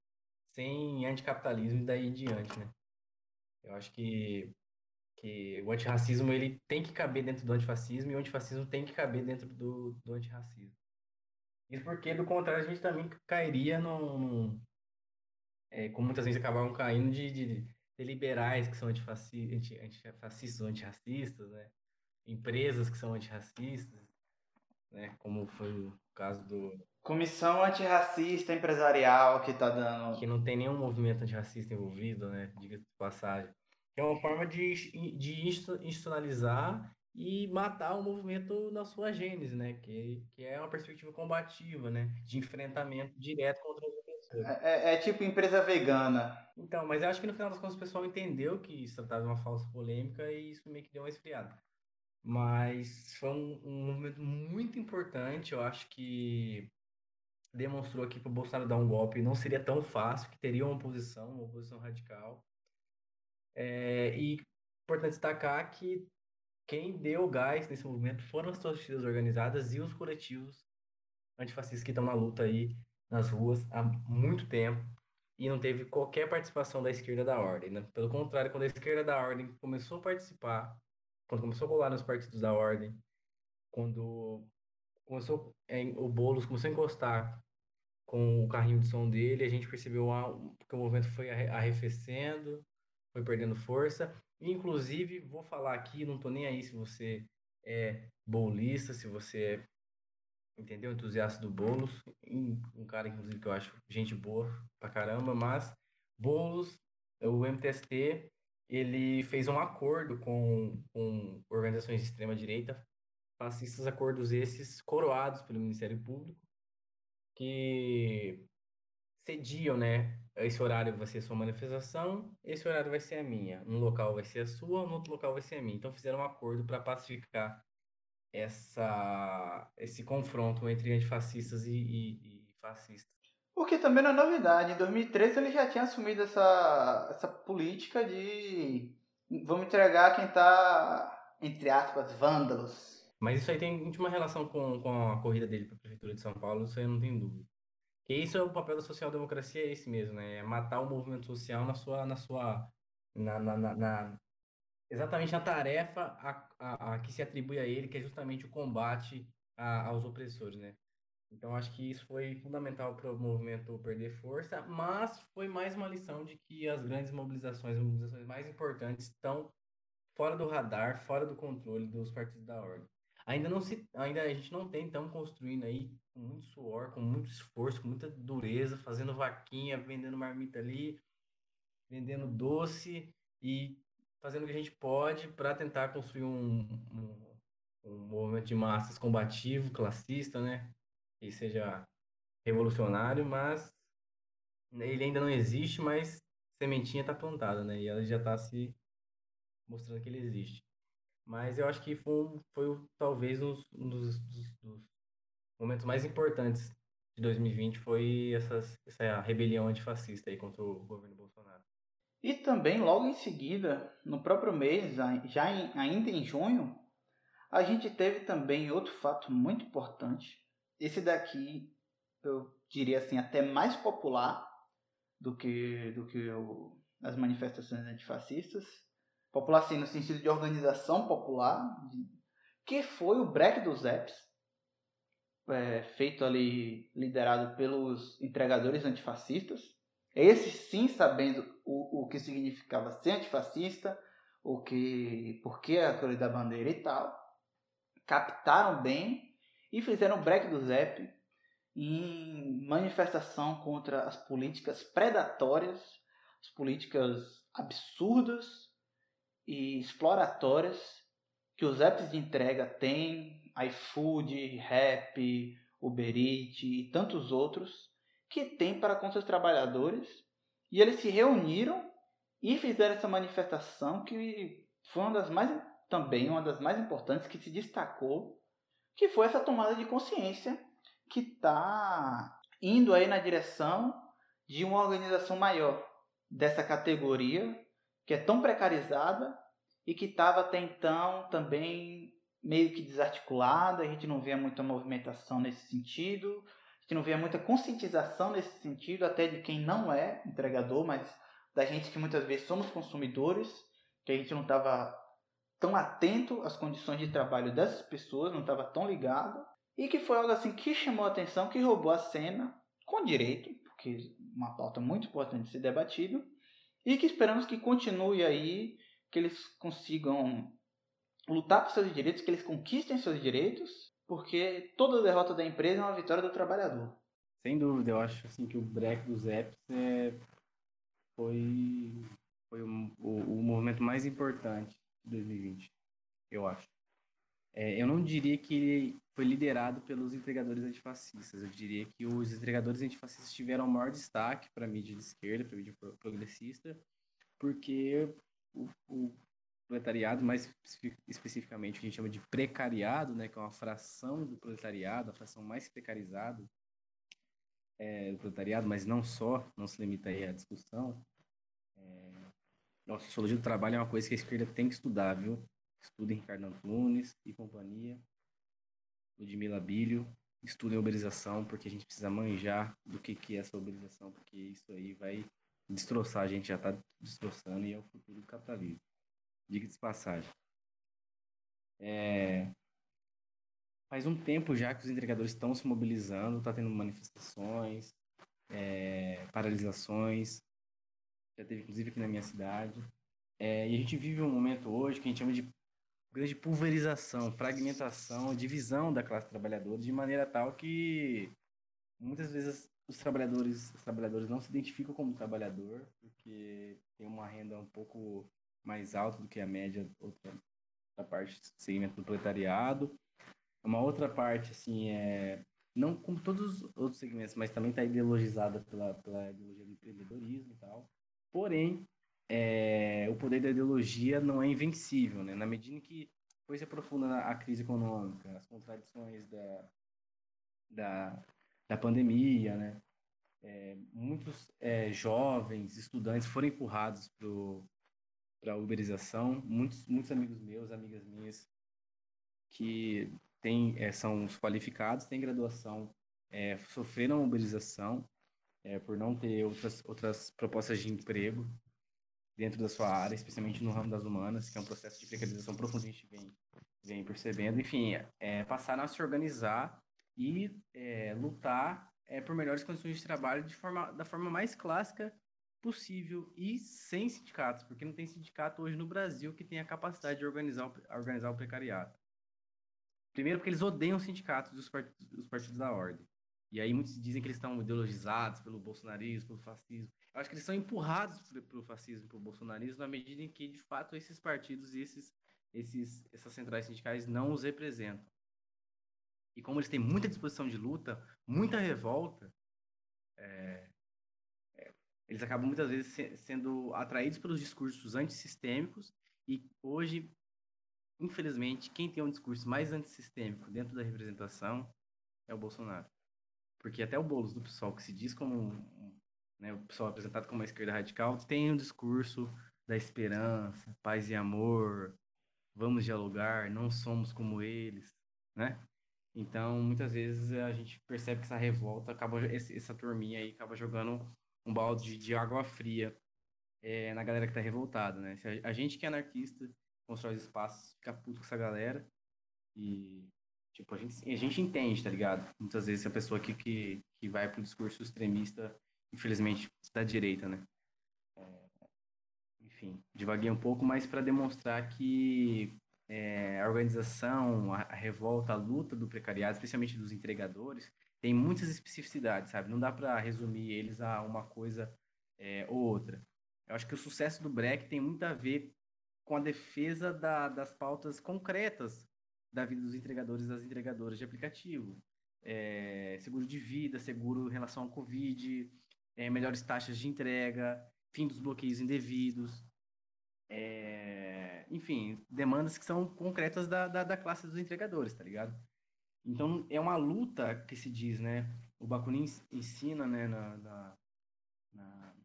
sem anticapitalismo e daí em diante, né? Eu acho que, que o antirracismo ele tem que caber dentro do antifascismo e o antifascismo tem que caber dentro do, do antirracismo. Isso porque, do contrário, a gente também cairia num. É, como muitas vezes acabavam caindo de, de, de liberais que são antifascistas, anti, antifascistas ou antirracistas, né? Empresas que são antirracistas, né? Como foi o caso do. Comissão antirracista empresarial que está dando. Que não tem nenhum movimento antirracista envolvido, né? Diga-se de passagem. É uma forma de, de institucionalizar e matar o movimento na sua gênese, né? Que, que é uma perspectiva combativa, né? De enfrentamento direto contra as pessoas. É, é, é, tipo empresa vegana. Então, mas eu acho que no final das contas o pessoal entendeu que isso tratava de uma falsa polêmica e isso meio que deu uma esfriada. Mas foi um, um movimento muito importante, eu acho que demonstrou aqui que o Bolsonaro dar um golpe não seria tão fácil, que teria uma oposição, uma oposição radical. É, e importante destacar que quem deu gás nesse movimento foram as torcidas organizadas e os coletivos antifascistas que estão na luta aí nas ruas há muito tempo e não teve qualquer participação da esquerda da ordem. Né? Pelo contrário, quando a esquerda da ordem começou a participar, quando começou a colar nos partidos da ordem, quando começou em, o Boulos começou a encostar com o carrinho de som dele, a gente percebeu que o movimento foi arrefecendo, foi perdendo força. Inclusive, vou falar aqui, não tô nem aí se você é bolista, se você é entendeu? Entusiasta do Boulos, um cara, inclusive, que eu acho gente boa pra caramba, mas Boulos, o MTST, ele fez um acordo com, com organizações de extrema-direita, fascistas, acordos esses coroados pelo Ministério Público, que cediam, né? Esse horário vai ser sua manifestação, esse horário vai ser a minha. Um local vai ser a sua, no outro local vai ser a minha. Então fizeram um acordo para pacificar essa, esse confronto entre antifascistas e, e, e fascistas. O que também não é novidade. Em 2013 ele já tinha assumido essa, essa política de vamos entregar quem está, entre aspas, vândalos. Mas isso aí tem íntima relação com, com a corrida dele para a Prefeitura de São Paulo, isso aí eu não tenho dúvida. Que isso é o papel da social-democracia, é esse mesmo, né? É matar o movimento social na sua, na sua, na, na, na, na exatamente na tarefa a, a, a, que se atribui a ele, que é justamente o combate a, aos opressores, né? Então acho que isso foi fundamental para o movimento perder força, mas foi mais uma lição de que as grandes mobilizações, as mobilizações mais importantes estão fora do radar, fora do controle dos partidos da ordem. Ainda não se, ainda a gente não tem, estamos construindo aí com muito suor, com muito esforço, com muita dureza, fazendo vaquinha, vendendo marmita ali, vendendo doce e fazendo o que a gente pode para tentar construir um, um, um, movimento de massas combativo, classista, né? Que seja revolucionário, mas ele ainda não existe, mas sementinha está plantada, né? E ela já está se mostrando que ele existe. Mas eu acho que foi, foi talvez um dos, dos, dos momentos mais importantes de 2020 foi essas, essa rebelião antifascista aí contra o governo Bolsonaro. E também, logo em seguida, no próprio mês, já em, ainda em junho, a gente teve também outro fato muito importante. Esse daqui, eu diria assim, até mais popular do que, do que o, as manifestações antifascistas. Popular, assim, no sentido de organização popular, que foi o break dos apps, é, feito ali, liderado pelos entregadores antifascistas. Esse sim sabendo o, o que significava ser antifascista, o que, por que a cor da bandeira e tal, captaram bem e fizeram o break do Zep em manifestação contra as políticas predatórias, as políticas absurdas e exploratórias que os apps de entrega têm, iFood, Rap, Uber Eats e tantos outros, que tem para com seus trabalhadores. E eles se reuniram e fizeram essa manifestação que foi uma das mais também uma das mais importantes que se destacou, que foi essa tomada de consciência que está indo aí na direção de uma organização maior dessa categoria que é tão precarizada e que estava até então também meio que desarticulada, a gente não vê muita movimentação nesse sentido, gente não vê muita conscientização nesse sentido, até de quem não é entregador, mas da gente que muitas vezes somos consumidores, que a gente não estava tão atento às condições de trabalho dessas pessoas, não estava tão ligado, e que foi algo assim que chamou a atenção, que roubou a cena, com direito, porque uma pauta muito importante de ser debatido, e que esperamos que continue aí, que eles consigam lutar por seus direitos, que eles conquistem seus direitos porque toda derrota da empresa é uma vitória do trabalhador. Sem dúvida, eu acho assim que o break dos apps é, foi, foi o, o, o movimento mais importante de 2020, eu acho. É, eu não diria que ele foi liderado pelos entregadores antifascistas. Eu diria que os entregadores antifascistas tiveram maior destaque para a mídia de esquerda, para a mídia progressista, porque o, o, proletariado, mais especificamente o que a gente chama de precariado, né, que é uma fração do proletariado, a fração mais precarizada é, do proletariado, mas não só, não se limita aí à discussão. É, nossa, sociologia do trabalho é uma coisa que a esquerda tem que estudar, viu? Estudem Ricardo Antunes e companhia, Ludmila Bilho, estudem uberização, porque a gente precisa manjar do que, que é essa uberização, porque isso aí vai destroçar, a gente já está destroçando e é o futuro do capitalismo. Diga de passagem. É... Faz um tempo já que os entregadores estão se mobilizando, está tendo manifestações, é... paralisações, já teve inclusive aqui na minha cidade. É... E a gente vive um momento hoje que a gente chama de grande pulverização, fragmentação, divisão da classe trabalhadora de maneira tal que muitas vezes os trabalhadores, os trabalhadores não se identificam como trabalhador porque tem uma renda um pouco mais alta do que a média outra da parte do segmento do proletariado. Uma outra parte assim é não como todos os outros segmentos, mas também está ideologizada pela, pela ideologia do empreendedorismo e tal. Porém, é, o poder da ideologia não é invencível, né? Na medida em que foi se aprofundando a crise econômica, as contradições da, da, da pandemia, né? É, muitos é, jovens, estudantes foram empurrados para a uberização. Muitos, muitos amigos meus, amigas minhas, que tem, é, são os qualificados, têm graduação, é, sofreram uberização é, por não ter outras, outras propostas de emprego dentro da sua área, especialmente no ramo das humanas, que é um processo de precarização profundo que a gente vem, vem percebendo. Enfim, é, passaram a se organizar e é, lutar é, por melhores condições de trabalho de forma, da forma mais clássica possível e sem sindicatos, porque não tem sindicato hoje no Brasil que tenha a capacidade de organizar, organizar o precariado. Primeiro porque eles odeiam os sindicatos dos partidos, dos partidos da ordem. E aí muitos dizem que eles estão ideologizados pelo bolsonarismo, pelo fascismo. Eu acho que eles são empurrados pelo fascismo, pelo bolsonarismo, na medida em que, de fato, esses partidos e esses, esses, essas centrais sindicais não os representam. E como eles têm muita disposição de luta, muita revolta, é, é, eles acabam muitas vezes se, sendo atraídos pelos discursos antissistêmicos e hoje, infelizmente, quem tem um discurso mais antissistêmico dentro da representação é o Bolsonaro. Porque até o Boulos do PSOL, que se diz como né, o PSOL apresentado como uma esquerda radical, tem um discurso da esperança, paz e amor, vamos dialogar, não somos como eles, né? Então, muitas vezes a gente percebe que essa revolta acaba, essa turminha aí acaba jogando um balde de água fria é, na galera que tá revoltada, né? A gente que é anarquista, constrói espaços, fica puto com essa galera e Tipo, a gente, a gente entende, tá ligado? Muitas vezes a pessoa que, que, que vai pro discurso extremista, infelizmente, da direita, né? É, enfim, divaguei um pouco, mas para demonstrar que é, a organização, a, a, revolta, a luta do precariado, especialmente dos entregadores, tem muitas especificidades, sabe? Não dá para resumir eles a uma coisa é, ou outra. Eu acho que o sucesso do Breck tem muito a ver com a defesa da, das pautas concretas da vida dos entregadores e das entregadoras de aplicativo. É, seguro de vida, seguro em relação ao Covid, é, melhores taxas de entrega, fim dos bloqueios indevidos. É, enfim, demandas que são concretas da, da, da, classe dos entregadores, tá ligado? Então, é uma luta que se diz, né? O Bakunin ensina, né, na, na, na,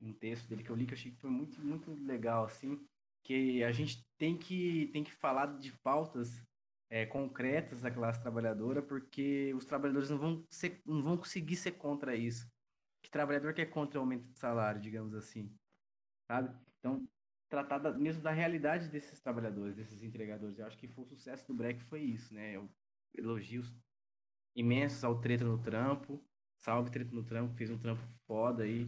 um texto dele que eu li que eu achei que foi muito, muito legal, assim, que a gente tem que, tem que falar de pautas é, concretas da classe trabalhadora, porque os trabalhadores não vão, ser, não vão conseguir ser contra isso. Que trabalhador que é contra o aumento de salário, digamos assim, sabe? Então, tratar da, mesmo da realidade desses trabalhadores, desses entregadores. Eu acho que foi o sucesso do Breck foi isso, né? Eu, elogios imensos ao Treta no Trampo, salve Treta no Trampo, fez um trampo foda aí,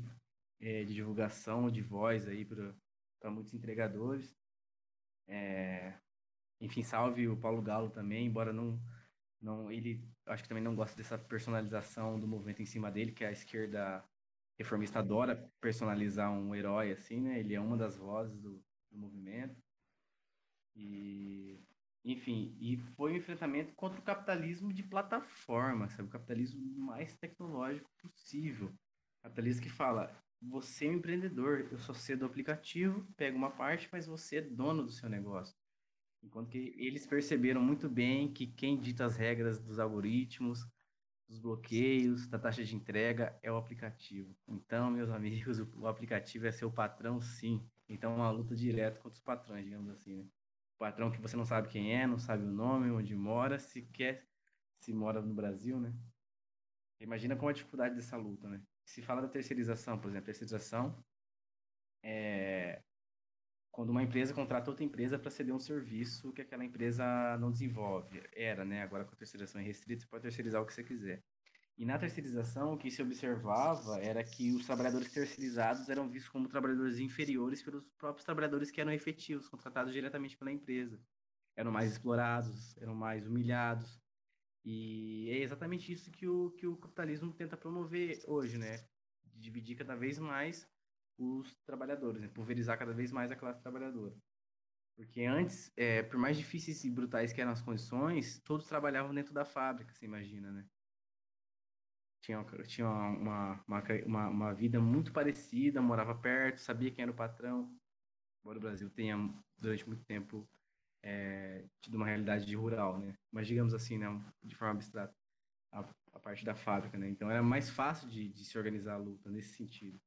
é, de divulgação, de voz aí para muitos entregadores. É, enfim, salve o Paulo Galo também, embora não, não ele acho que também não gosta dessa personalização do movimento em cima dele, que a esquerda reformista adora personalizar um herói assim, né? Ele é uma das vozes do, do movimento. E enfim, e foi um enfrentamento contra o capitalismo de plataforma, sabe? O capitalismo mais tecnológico possível. Capitalismo que fala, você é um empreendedor, eu só cedo do aplicativo, pego uma parte, mas você é dono do seu negócio. Enquanto que eles perceberam muito bem que quem dita as regras dos algoritmos, dos bloqueios, da taxa de entrega é o aplicativo. Então, meus amigos, o aplicativo é seu patrão, sim. Então, é uma luta direta contra os patrões, digamos assim, né? patrão que você não sabe quem é, não sabe o nome, onde mora, se quer, se mora no Brasil, né? Imagina qual a dificuldade dessa luta, né? Se fala da terceirização, por exemplo, terceirização é quando uma empresa contrata outra empresa para ceder um serviço que aquela empresa não desenvolve. Era, né? Agora com a terceirização é restrita, você pode terceirizar o que você quiser. E na terceirização, o que se observava era que os trabalhadores terceirizados eram vistos como trabalhadores inferiores pelos próprios trabalhadores que eram efetivos, contratados diretamente pela empresa. Eram mais explorados, eram mais humilhados. E é exatamente isso que o, que o capitalismo tenta promover hoje, né? Dividir cada vez mais os trabalhadores, né? pulverizar cada vez mais a classe trabalhadora. Porque antes, é, por mais difíceis e brutais que eram as condições, todos trabalhavam dentro da fábrica, você imagina, né? Tinha, tinha uma, uma, uma, uma vida muito parecida, morava perto, sabia quem era o patrão. Embora o Brasil tenha, durante muito tempo, é, tido uma realidade de rural, né? Mas digamos assim, né? De forma abstrata, a, a parte da fábrica, né? Então era mais fácil de, de se organizar a luta nesse sentido.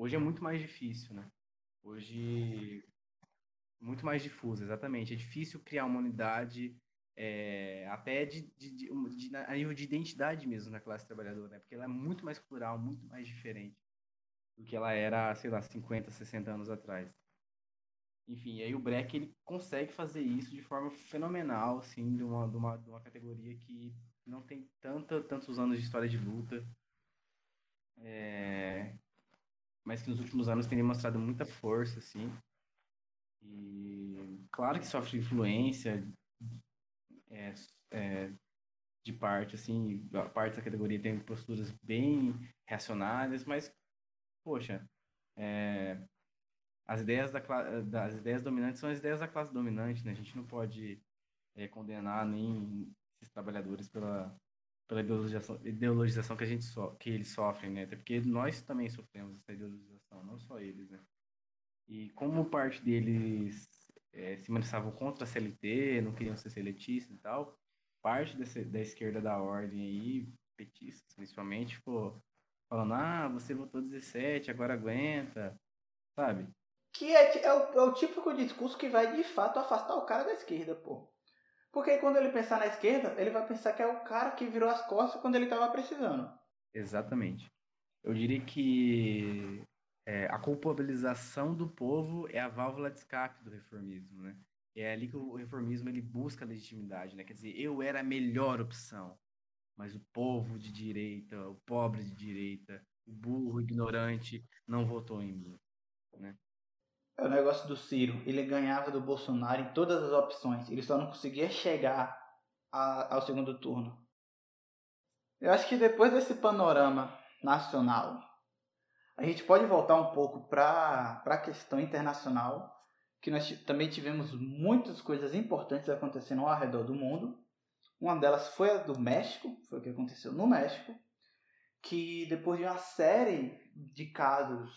Hoje é muito mais difícil, né? Hoje muito mais difuso, exatamente. É difícil criar uma unidade é, até de, de, de, de, a nível de identidade mesmo na classe trabalhadora, né? Porque ela é muito mais plural, muito mais diferente do que ela era, sei lá, 50, 60 anos atrás. Enfim, aí o Breck ele consegue fazer isso de forma fenomenal, assim, de uma, de uma, de uma categoria que não tem tanta, tantos anos de história de luta, é, mas que nos últimos anos tem demonstrado muita força, assim. E claro que sofre influência é, é, de parte, assim, a parte da categoria tem posturas bem reacionárias, mas, poxa, é, as ideias da das ideias dominantes são as ideias da classe dominante, né? A gente não pode é, condenar nem esses trabalhadores pela pela ideologização, ideologização que a gente so, que eles sofrem, né? Até porque nós também sofremos essa ideologização, não só eles, né? E como parte deles é, se manifestavam contra a CLT, não queriam ser seletistas e tal, parte desse, da esquerda da ordem aí, petistas principalmente, ficou falando, ah, você votou 17, agora aguenta, sabe? Que é, é, o, é o típico discurso que vai de fato afastar o cara da esquerda, pô. Porque quando ele pensar na esquerda, ele vai pensar que é o cara que virou as costas quando ele estava precisando. Exatamente. Eu diria que é, a culpabilização do povo é a válvula de escape do reformismo, né? É ali que o reformismo ele busca legitimidade, né? Quer dizer, eu era a melhor opção, mas o povo de direita, o pobre de direita, o burro, o ignorante, não votou em mim, né? É o negócio do Ciro. Ele ganhava do Bolsonaro em todas as opções. Ele só não conseguia chegar a, ao segundo turno. Eu acho que depois desse panorama nacional, a gente pode voltar um pouco para a questão internacional, que nós também tivemos muitas coisas importantes acontecendo ao redor do mundo. Uma delas foi a do México, foi o que aconteceu no México, que depois de uma série de casos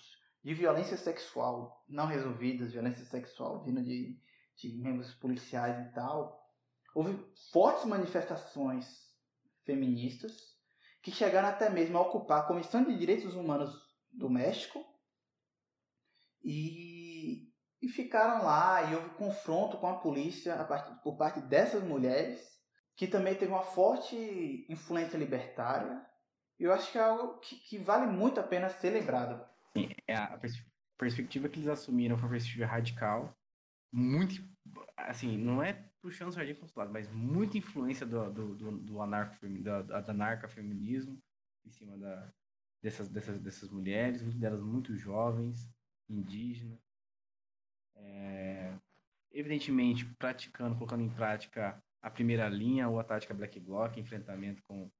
de violência sexual não resolvidas, violência sexual vindo de, de membros policiais e tal, houve fortes manifestações feministas que chegaram até mesmo a ocupar a Comissão de Direitos Humanos do México e, e ficaram lá e houve confronto com a polícia a partir, por parte dessas mulheres que também teve uma forte influência libertária. Eu acho que é algo que, que vale muito a pena ser lembrado. Sim, é a perspectiva que eles assumiram foi uma perspectiva radical, muito, assim, não é puxando o sardinha para lado, mas muita influência do, do, do, do anarcafeminismo em cima da, dessas, dessas, dessas mulheres, muitas delas muito jovens, indígenas. É, evidentemente, praticando, colocando em prática a primeira linha ou a tática Black Bloc, enfrentamento com,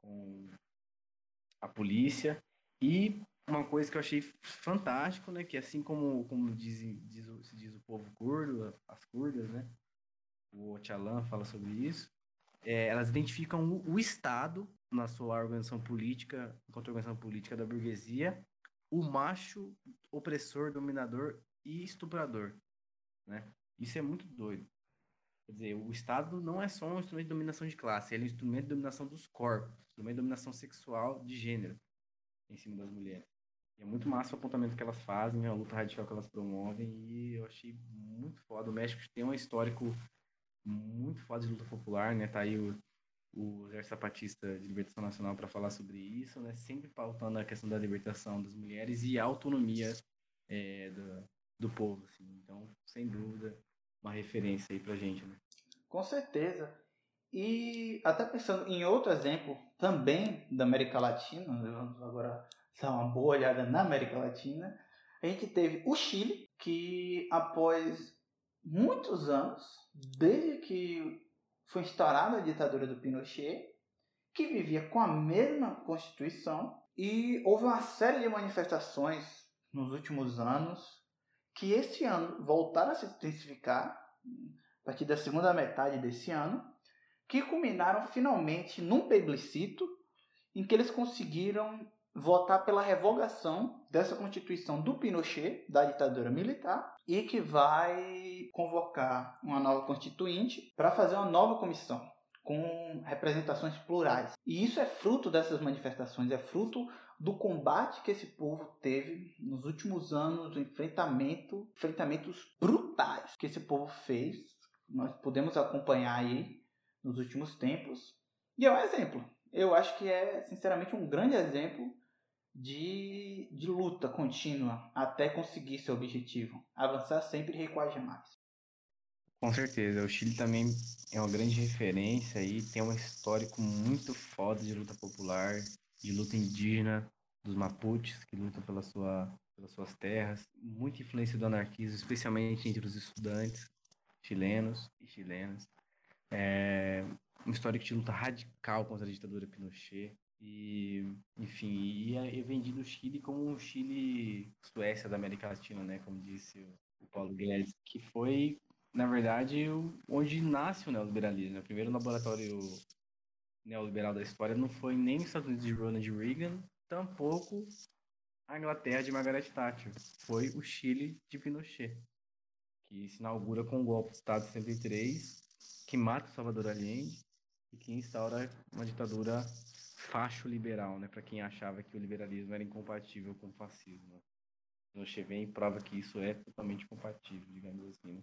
com a polícia. E uma coisa que eu achei fantástico, né? Que assim como, como diz, diz, se diz o povo curdo, as curdas, né? O Ocalan fala sobre isso. É, elas identificam o, o, Estado na sua organização política, enquanto organização política da burguesia, o macho opressor, dominador e estuprador, né? Isso é muito doido. Quer dizer, o Estado não é só um instrumento de dominação de classe, ele é um instrumento de dominação dos corpos, instrumento de dominação sexual de gênero em cima das mulheres. É muito massa o apontamento que elas fazem, a luta radical que elas promovem, e eu achei muito foda. O México tem um histórico muito foda de luta popular, né? Tá aí o, o Exército Zapatista de Libertação Nacional para falar sobre isso, né? Sempre pautando a questão da libertação das mulheres e a autonomia é, do, do povo, assim. Então, sem dúvida, uma referência aí pra gente, né? Com certeza. E até pensando em outro exemplo também da América Latina, vamos agora dar uma boa olhada na América Latina, a gente teve o Chile, que após muitos anos, desde que foi instaurada a ditadura do Pinochet, que vivia com a mesma Constituição, e houve uma série de manifestações nos últimos anos que esse ano voltaram a se intensificar a partir da segunda metade desse ano, que culminaram finalmente num plebiscito em que eles conseguiram votar pela revogação dessa constituição do Pinochet, da ditadura militar, e que vai convocar uma nova constituinte para fazer uma nova comissão com representações plurais. E isso é fruto dessas manifestações, é fruto do combate que esse povo teve nos últimos anos, do enfrentamento, enfrentamentos brutais que esse povo fez. Nós podemos acompanhar aí nos últimos tempos. E é um exemplo. Eu acho que é, sinceramente, um grande exemplo de, de luta contínua até conseguir seu objetivo. Avançar sempre e recuar jamais. Com certeza. O Chile também é uma grande referência e tem um histórico muito foda de luta popular, de luta indígena, dos Mapuches, que lutam pela sua, pelas suas terras. Muita influência do anarquismo, especialmente entre os estudantes chilenos e chilenas. É um histórico de luta radical contra a ditadura Pinochet. E, enfim, e é vendido o Chile como um Chile Suécia da América Latina, né? Como disse o Paulo Guedes, que foi, na verdade, onde nasce o neoliberalismo. Né? O primeiro laboratório neoliberal da história não foi nem os Estados Unidos de Ronald Reagan, tampouco a Inglaterra de Margaret Thatcher. Foi o Chile de Pinochet, que se inaugura com o golpe de Estado de 63, que mata Salvador Allende e que instaura uma ditadura facho-liberal, né? Para quem achava que o liberalismo era incompatível com o fascismo. E prova que isso é totalmente compatível, digamos assim. Né?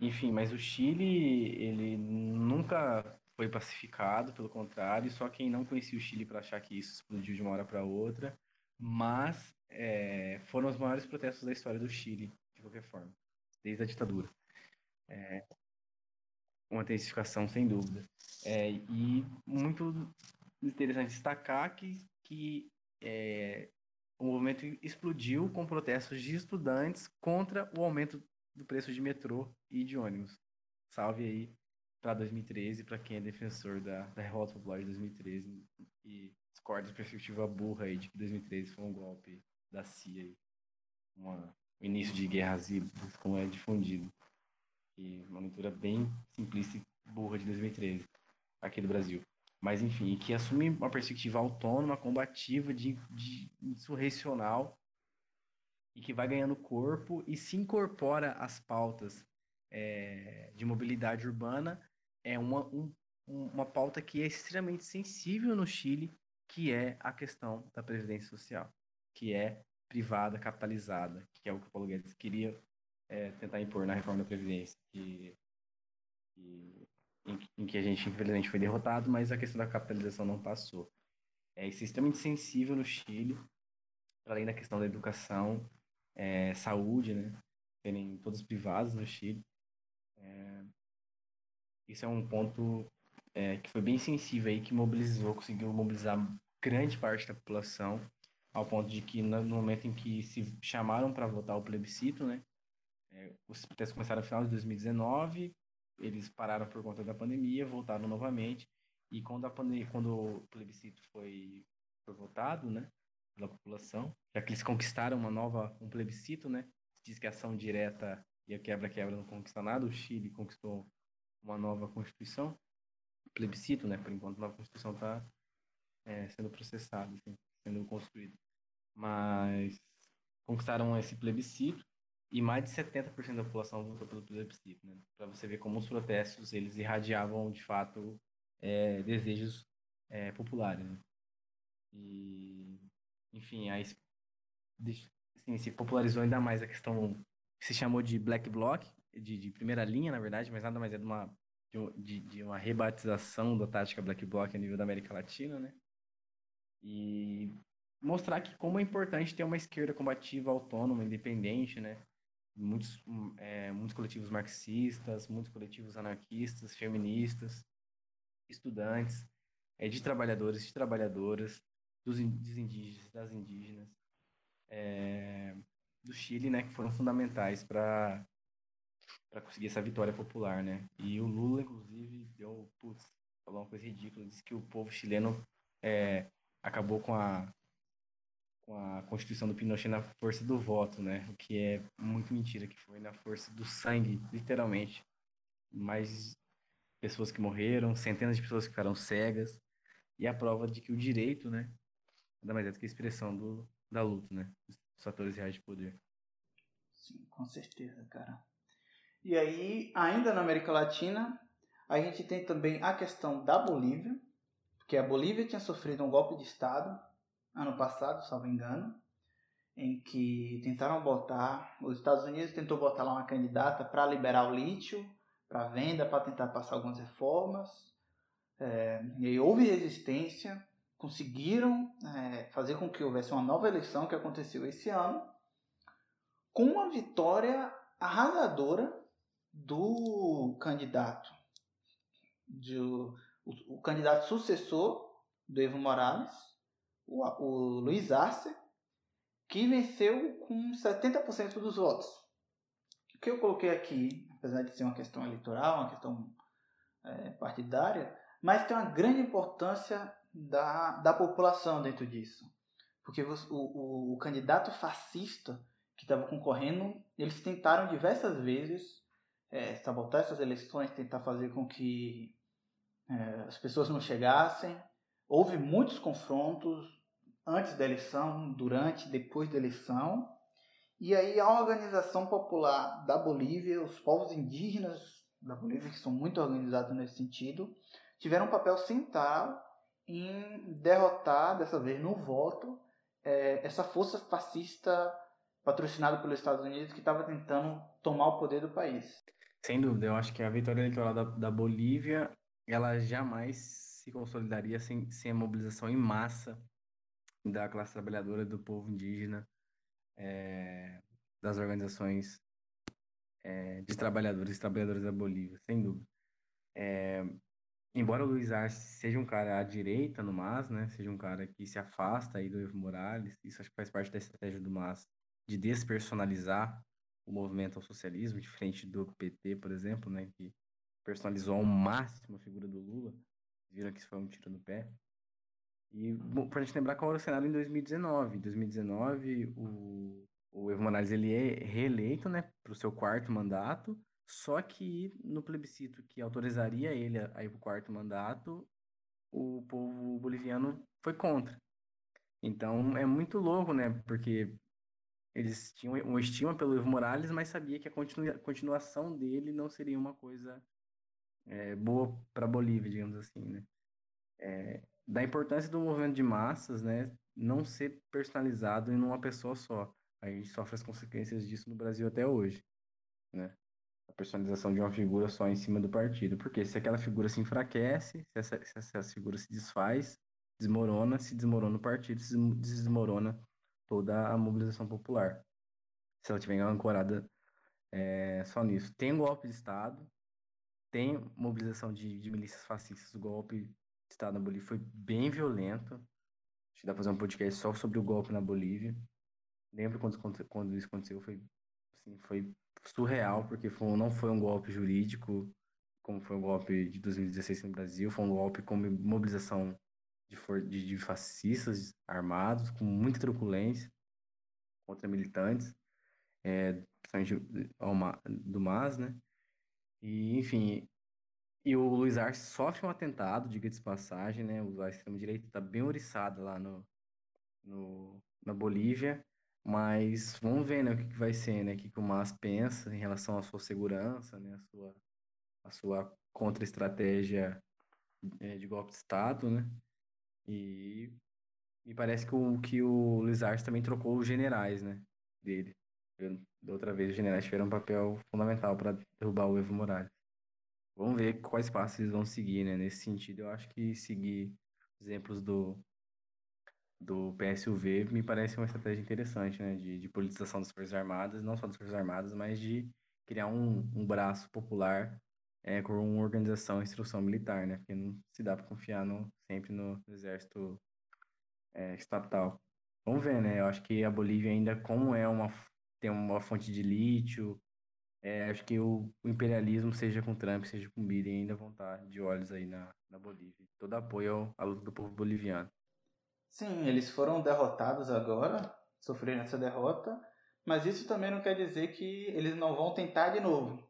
Enfim, mas o Chile, ele nunca foi pacificado, pelo contrário, só quem não conhecia o Chile para achar que isso explodiu de uma hora para outra, mas é, foram os maiores protestos da história do Chile, de qualquer forma, desde a ditadura. É, uma intensificação sem dúvida. É, e muito interessante destacar que, que é, o movimento explodiu com protestos de estudantes contra o aumento do preço de metrô e de ônibus. Salve aí para 2013, para quem é defensor da, da revolta popular de 2013 e discorda da perspectiva burra aí de que 2013 foi um golpe da CIA, uma, um início de guerras híbridas, como é difundido. E uma leitura bem simplista e burra de 2013, aqui do Brasil. Mas, enfim, que assume uma perspectiva autônoma, combativa, de, de insurrecional, e que vai ganhando corpo e se incorpora às pautas é, de mobilidade urbana é uma, um, uma pauta que é extremamente sensível no Chile, que é a questão da previdência social, que é privada, capitalizada, que é o que o Paulo Guedes queria é, tentar impor na reforma da Previdência, que, que, em, em, que a gente, infelizmente, foi derrotado, mas a questão da capitalização não passou. É extremamente sensível no Chile, além da questão da educação, é, saúde, né? Serem todos privados no Chile. É, isso é um ponto é, que foi bem sensível aí, que mobilizou, conseguiu mobilizar grande parte da população, ao ponto de que no momento em que se chamaram para votar o plebiscito, né, é, os protestos começaram no final de 2019, eles pararam por conta da pandemia, voltaram novamente, e quando, a pandemia, quando o plebiscito foi, foi votado, né, pela população, já que eles conquistaram uma nova, um plebiscito, né, diz que a ação direta e a quebra-quebra não conquista nada, o Chile conquistou uma nova Constituição, plebiscito, né? Por enquanto, a nova Constituição está é, sendo processada, assim, sendo construída. Mas conquistaram esse plebiscito e mais de 70% da população votou pelo plebiscito, né? Para você ver como os protestos eles irradiavam de fato é, desejos é, populares. Né? E, enfim, aí assim, se popularizou ainda mais a questão que se chamou de Black Bloc, de, de primeira linha, na verdade, mas nada mais é de uma, de, de uma rebatização da tática Black Bloc a nível da América Latina, né? E mostrar que como é importante ter uma esquerda combativa, autônoma, independente, né? Muitos, é, muitos coletivos marxistas, muitos coletivos anarquistas, feministas, estudantes, é, de trabalhadores, de trabalhadoras, dos, dos indígenas, das indígenas, é, do Chile, né, que foram fundamentais para para conseguir essa vitória popular, né? E o Lula, inclusive, deu, putz, falou uma coisa ridícula, disse que o povo chileno é, acabou com a com a Constituição do Pinochet na força do voto, né? O que é muito mentira, que foi na força do sangue, literalmente. Mais pessoas que morreram, centenas de pessoas que ficaram cegas, e a prova de que o direito, né, nada mais é do que a expressão do, da luta, né? Os fatores reais de poder. Sim, com certeza, cara. E aí, ainda na América Latina, a gente tem também a questão da Bolívia, porque a Bolívia tinha sofrido um golpe de Estado ano passado, salvo engano, em que tentaram botar, os Estados Unidos tentou botar lá uma candidata para liberar o lítio para venda, para tentar passar algumas reformas. É, e houve resistência, conseguiram é, fazer com que houvesse uma nova eleição que aconteceu esse ano, com uma vitória arrasadora do candidato, de, o, o candidato sucessor do Evo Morales, o, o Luiz Arce, que venceu com 70% dos votos. O que eu coloquei aqui, apesar de ser uma questão eleitoral, uma questão é, partidária, mas tem uma grande importância da, da população dentro disso. Porque o, o, o candidato fascista que estava concorrendo, eles tentaram diversas vezes é, sabotar essas eleições, tentar fazer com que é, as pessoas não chegassem. Houve muitos confrontos, antes da eleição, durante, depois da eleição. E aí a organização popular da Bolívia, os povos indígenas da Bolívia, que são muito organizados nesse sentido, tiveram um papel central em derrotar, dessa vez no voto, é, essa força fascista patrocinada pelos Estados Unidos que estava tentando tomar o poder do país. Sem dúvida, eu acho que a vitória eleitoral da, da Bolívia, ela jamais se consolidaria sem, sem a mobilização em massa da classe trabalhadora, do povo indígena, é, das organizações é, de trabalhadores e trabalhadoras da Bolívia, sem dúvida. É, embora o Luiz Arce seja um cara à direita no MAS, né, seja um cara que se afasta aí do Evo Morales, isso acho que faz parte da estratégia do MAS de despersonalizar o movimento ao socialismo, diferente do PT, por exemplo, né, que personalizou ao máximo a figura do Lula. Viram que isso foi um tiro no pé. E para a gente lembrar qual era o cenário em 2019. Em 2019, o, o Evo Morales ele é reeleito né, para o seu quarto mandato, só que no plebiscito que autorizaria ele a ir para o quarto mandato, o povo boliviano foi contra. Então é muito louco, né? Porque eles tinham uma estima pelo Evo Morales, mas sabia que a continua, continuação dele não seria uma coisa é, boa para Bolívia, digamos assim, né? É, da importância do movimento de massas, né, não ser personalizado em uma pessoa só. A gente sofre as consequências disso no Brasil até hoje, né? A personalização de uma figura só em cima do partido. Porque se aquela figura se enfraquece, se essa, se essa figura se desfaz, desmorona, se desmorona o partido, se desmorona toda a mobilização popular. Se ela estiver ancorada é, só nisso. Tem golpe de Estado, tem mobilização de, de milícias fascistas, golpe Estado na Bolívia foi bem violento. Acho que dá pra fazer um podcast só sobre o golpe na Bolívia. Lembro quando, quando isso aconteceu, foi, assim, foi surreal, porque foi, não foi um golpe jurídico, como foi o golpe de 2016 no Brasil, foi um golpe com mobilização de, for, de, de fascistas armados, com muita truculência contra militantes, é, do MAS, né? E, enfim, e o Luiz Arce sofre um atentado, diga de passagem, né? O extremo-direita está bem oriçado lá no, no, na Bolívia. Mas vamos ver, né, o que, que vai ser, né? O que, que o MAS pensa em relação à sua segurança, né? A sua, a sua contra-estratégia é, de golpe de Estado, né? E me parece que o, que o Luiz Arce também trocou os generais, né? Dele. Da outra vez, os generais tiveram um papel fundamental para derrubar o Evo Morales. Vamos ver quais passos eles vão seguir, né? Nesse sentido, eu acho que seguir exemplos do, do PSUV me parece uma estratégia interessante, né? De, de politização das Forças Armadas, não só das Forças Armadas, mas de criar um, um braço popular é, com uma organização instrução militar, né? Porque não se dá para confiar no, sempre no exército é, estatal. Vamos ver, né? Eu acho que a Bolívia ainda, como é uma tem uma fonte de lítio, é, acho que o, o, imperialismo, seja com Trump, seja com Biden, ainda vão estar de olhos aí na, na Bolívia. Todo apoio à luta do povo boliviano. Sim, eles foram derrotados agora, sofreram essa derrota, mas isso também não quer dizer que eles não vão tentar de novo.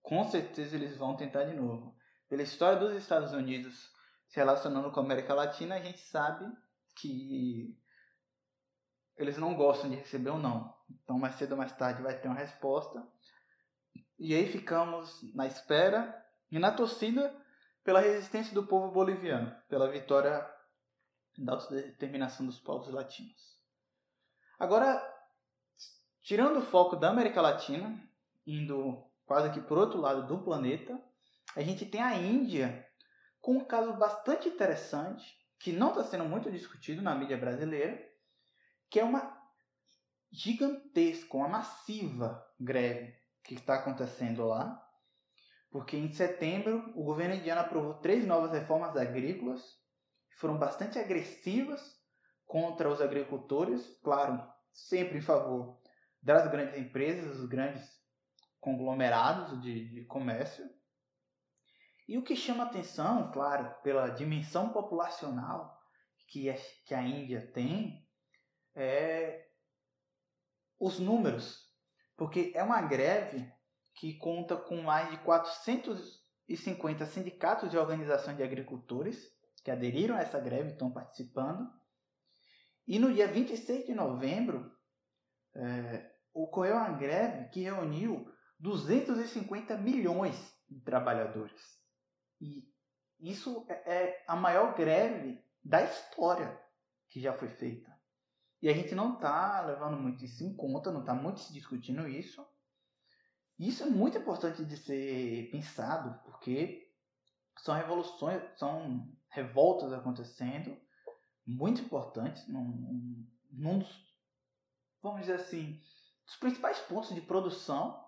Com certeza eles vão tentar de novo. Pela história dos Estados Unidos se relacionando com a América Latina, a gente sabe que eles não gostam de receber ou não. Então, mais cedo ou mais tarde vai ter uma resposta. E aí ficamos na espera e na torcida pela resistência do povo boliviano, pela vitória da autodeterminação dos povos latinos. Agora, tirando o foco da América Latina, indo quase que por outro lado do planeta, a gente tem a Índia com um caso bastante interessante, que não está sendo muito discutido na mídia brasileira, que é uma gigantesca, uma massiva greve que está acontecendo lá, porque em setembro o governo indiano aprovou três novas reformas agrícolas que foram bastante agressivas contra os agricultores, claro, sempre em favor das grandes empresas, dos grandes conglomerados de, de comércio. E o que chama atenção, claro, pela dimensão populacional que a, que a Índia tem, é os números, porque é uma greve que conta com mais de 450 sindicatos e organizações de agricultores que aderiram a essa greve e estão participando. E no dia 26 de novembro, é, ocorreu uma greve que reuniu 250 milhões de trabalhadores. E isso é, é a maior greve da história que já foi feita. E a gente não está levando muito isso em conta, não está muito se discutindo isso. Isso é muito importante de ser pensado, porque são revoluções, são revoltas acontecendo, muito importantes, num, num dos, vamos dizer assim, dos principais pontos de produção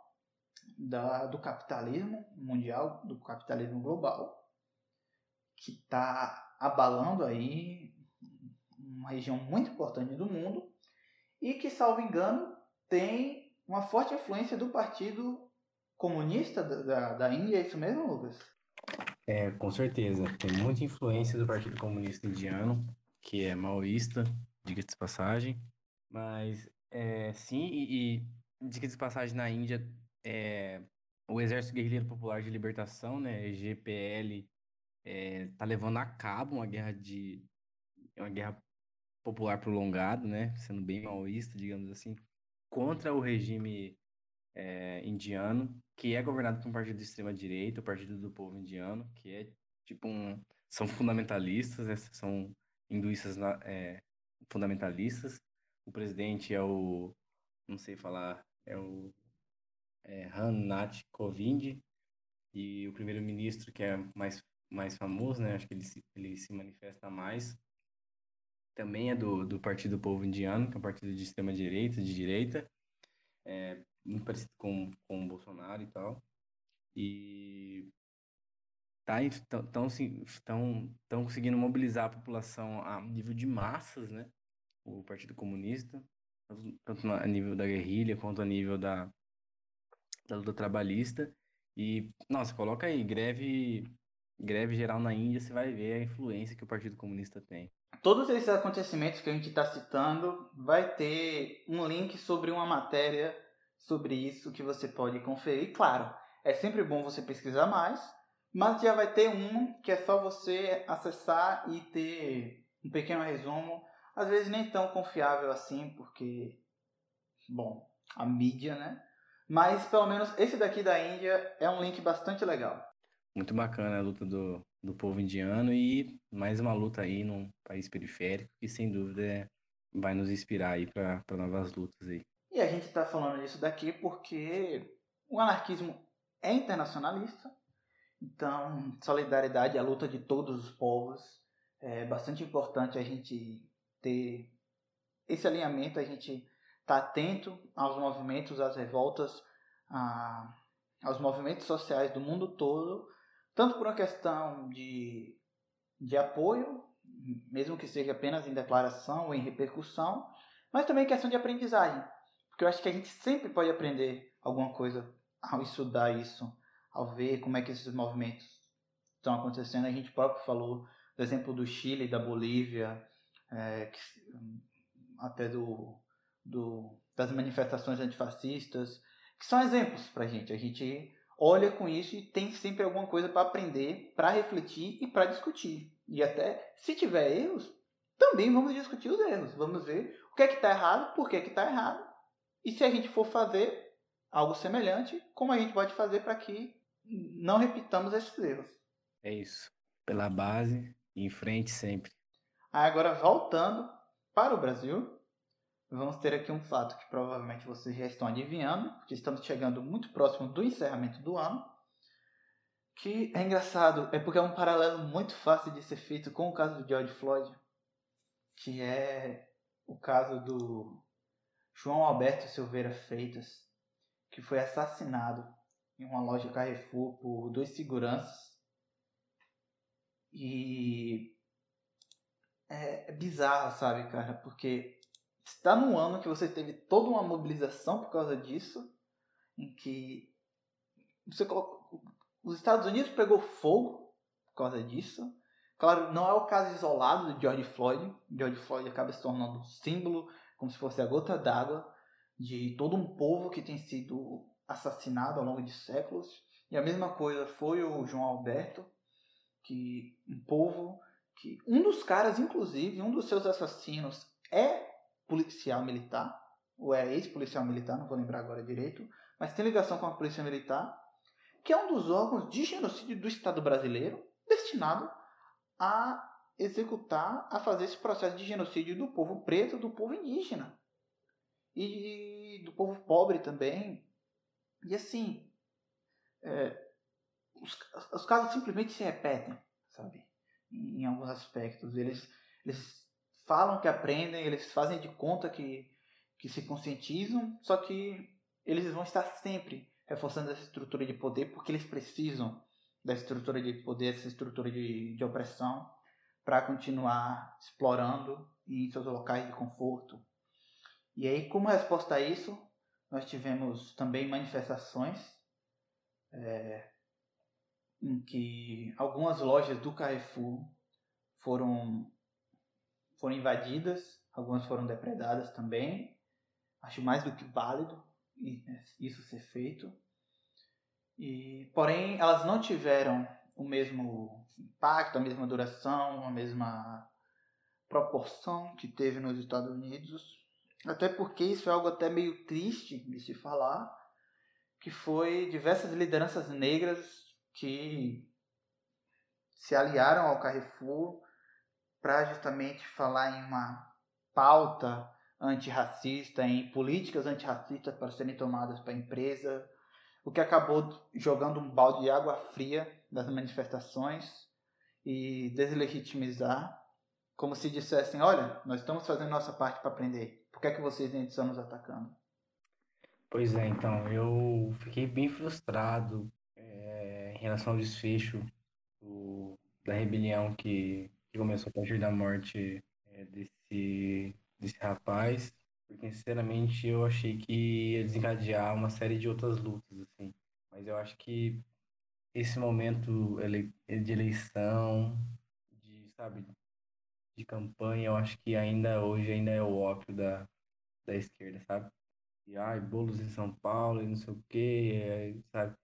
da, do capitalismo mundial, do capitalismo global, que está abalando aí uma região muito importante do mundo e que, salvo engano, tem uma forte influência do Partido Comunista da, da, da Índia, é isso mesmo, Lucas? É, com certeza. Tem muita influência do Partido Comunista Indiano, que é maoísta, diga-se de passagem. Mas, é, sim, e, e diga-se de passagem, na Índia, é, o Exército Guerrilheiro Popular de Libertação, né, GPL, é, tá levando a cabo uma guerra de uma guerra popular prolongado, né, sendo bem maoísta, digamos assim, contra o regime é, indiano, que é governado por um partido de extrema direita, o Partido do Povo Indiano, que é tipo um, são fundamentalistas, né, são hinduístas é, fundamentalistas. O presidente é o, não sei falar, é o é, Nath Kovind e o primeiro-ministro que é mais mais famoso, né? Acho que ele se, ele se manifesta mais, também é do, do Partido Povo Indiano, que é um partido de extrema-direita, de direita, é, muito parecido com, com o Bolsonaro e tal. E tá, estão estão conseguindo mobilizar a população a nível de massas, né? O Partido Comunista, tanto a nível da guerrilha quanto a nível da, da luta trabalhista. E, nossa, coloca aí, greve, greve geral na Índia, você vai ver a influência que o Partido Comunista tem todos esses acontecimentos que a gente está citando vai ter um link sobre uma matéria sobre isso que você pode conferir. Claro, é sempre bom você pesquisar mais, mas já vai ter um que é só você acessar e ter um pequeno resumo, às vezes nem tão confiável assim, porque, bom, a mídia, né? Mas pelo menos esse daqui da Índia é um link bastante legal. Muito bacana a luta do, do povo indiano e mais uma luta aí num país periférico que sem dúvida é, vai nos inspirar aí para novas lutas aí. E a gente está falando disso daqui porque o anarquismo é internacionalista, então solidariedade é a luta de todos os povos. É bastante importante a gente ter esse alinhamento, a gente estar tá atento aos movimentos, às revoltas, a, aos movimentos sociais do mundo todo, tanto por uma questão de, de apoio, mesmo que seja apenas em declaração ou em repercussão, mas também questão de aprendizagem. Porque eu acho que a gente sempre pode aprender alguma coisa ao estudar isso, ao ver como é que esses movimentos estão acontecendo. A gente próprio falou do exemplo do Chile, da Bolívia, é, que, até do, do, das manifestações antifascistas, que são exemplos para a gente. A gente olha com isso e tem sempre alguma coisa para aprender, para refletir e para discutir. E até, se tiver erros, também vamos discutir os erros. Vamos ver o que é que está errado, por que é está errado e se a gente for fazer algo semelhante, como a gente pode fazer para que não repitamos esses erros? É isso. Pela base, em frente sempre. Agora voltando para o Brasil, vamos ter aqui um fato que provavelmente vocês já estão adivinhando, porque estamos chegando muito próximo do encerramento do ano. Que é engraçado, é porque é um paralelo muito fácil de ser feito com o caso do George Floyd, que é o caso do João Alberto Silveira Freitas, que foi assassinado em uma loja Carrefour por dois seguranças. E é, bizarro, sabe, cara? Porque está num ano que você teve toda uma mobilização por causa disso, em que você os Estados Unidos pegou fogo por causa disso. Claro, não é o caso isolado de George Floyd. George Floyd acaba se tornando um símbolo como se fosse a gota d'água de todo um povo que tem sido assassinado ao longo de séculos. E a mesma coisa foi o João Alberto, que um povo que um dos caras, inclusive, um dos seus assassinos é policial militar, ou é ex-policial militar, não vou lembrar agora direito, mas tem ligação com a polícia militar, que é um dos órgãos de genocídio do Estado brasileiro, destinado a executar, a fazer esse processo de genocídio do povo preto, do povo indígena e do povo pobre também. E assim, é, os, os, casos simplesmente se repetem, sabe? Em, alguns aspectos. Eles, eles falam que aprendem, eles fazem de conta que, que se conscientizam, só que eles vão estar sempre reforçando essa estrutura de poder porque eles precisam da estrutura de poder, essa estrutura de, de opressão para continuar explorando em seus locais de conforto. E aí, como resposta a isso, nós tivemos também manifestações é, em que algumas lojas do Carrefour foram, foram invadidas, algumas foram depredadas também. Acho mais do que válido isso ser feito. E, porém, elas não tiveram o mesmo impacto, a mesma duração, a mesma proporção que teve nos Estados Unidos. Até porque isso é algo até meio triste de se falar, que foi diversas lideranças negras que se aliaram ao Carrefour para justamente falar em uma pauta antirracista, em políticas antirracistas para serem tomadas para a empresa, o que acabou jogando um balde de água fria das manifestações e deslegitimizar, como se dissessem: olha, nós estamos fazendo nossa parte para aprender, por que é que vocês ainda estão nos atacando? Pois é, então, eu fiquei bem frustrado é, em relação ao desfecho do, da rebelião que, que, começou a partir da morte é, desse, desse rapaz, porque sinceramente eu achei que ia desencadear uma série de outras lutas, assim. Mas eu acho que esse momento de eleição, de, sabe, de campanha, eu acho que ainda hoje ainda é o ópio da, da esquerda, sabe? E ai, bolos em São Paulo e não sei o quê, sabe?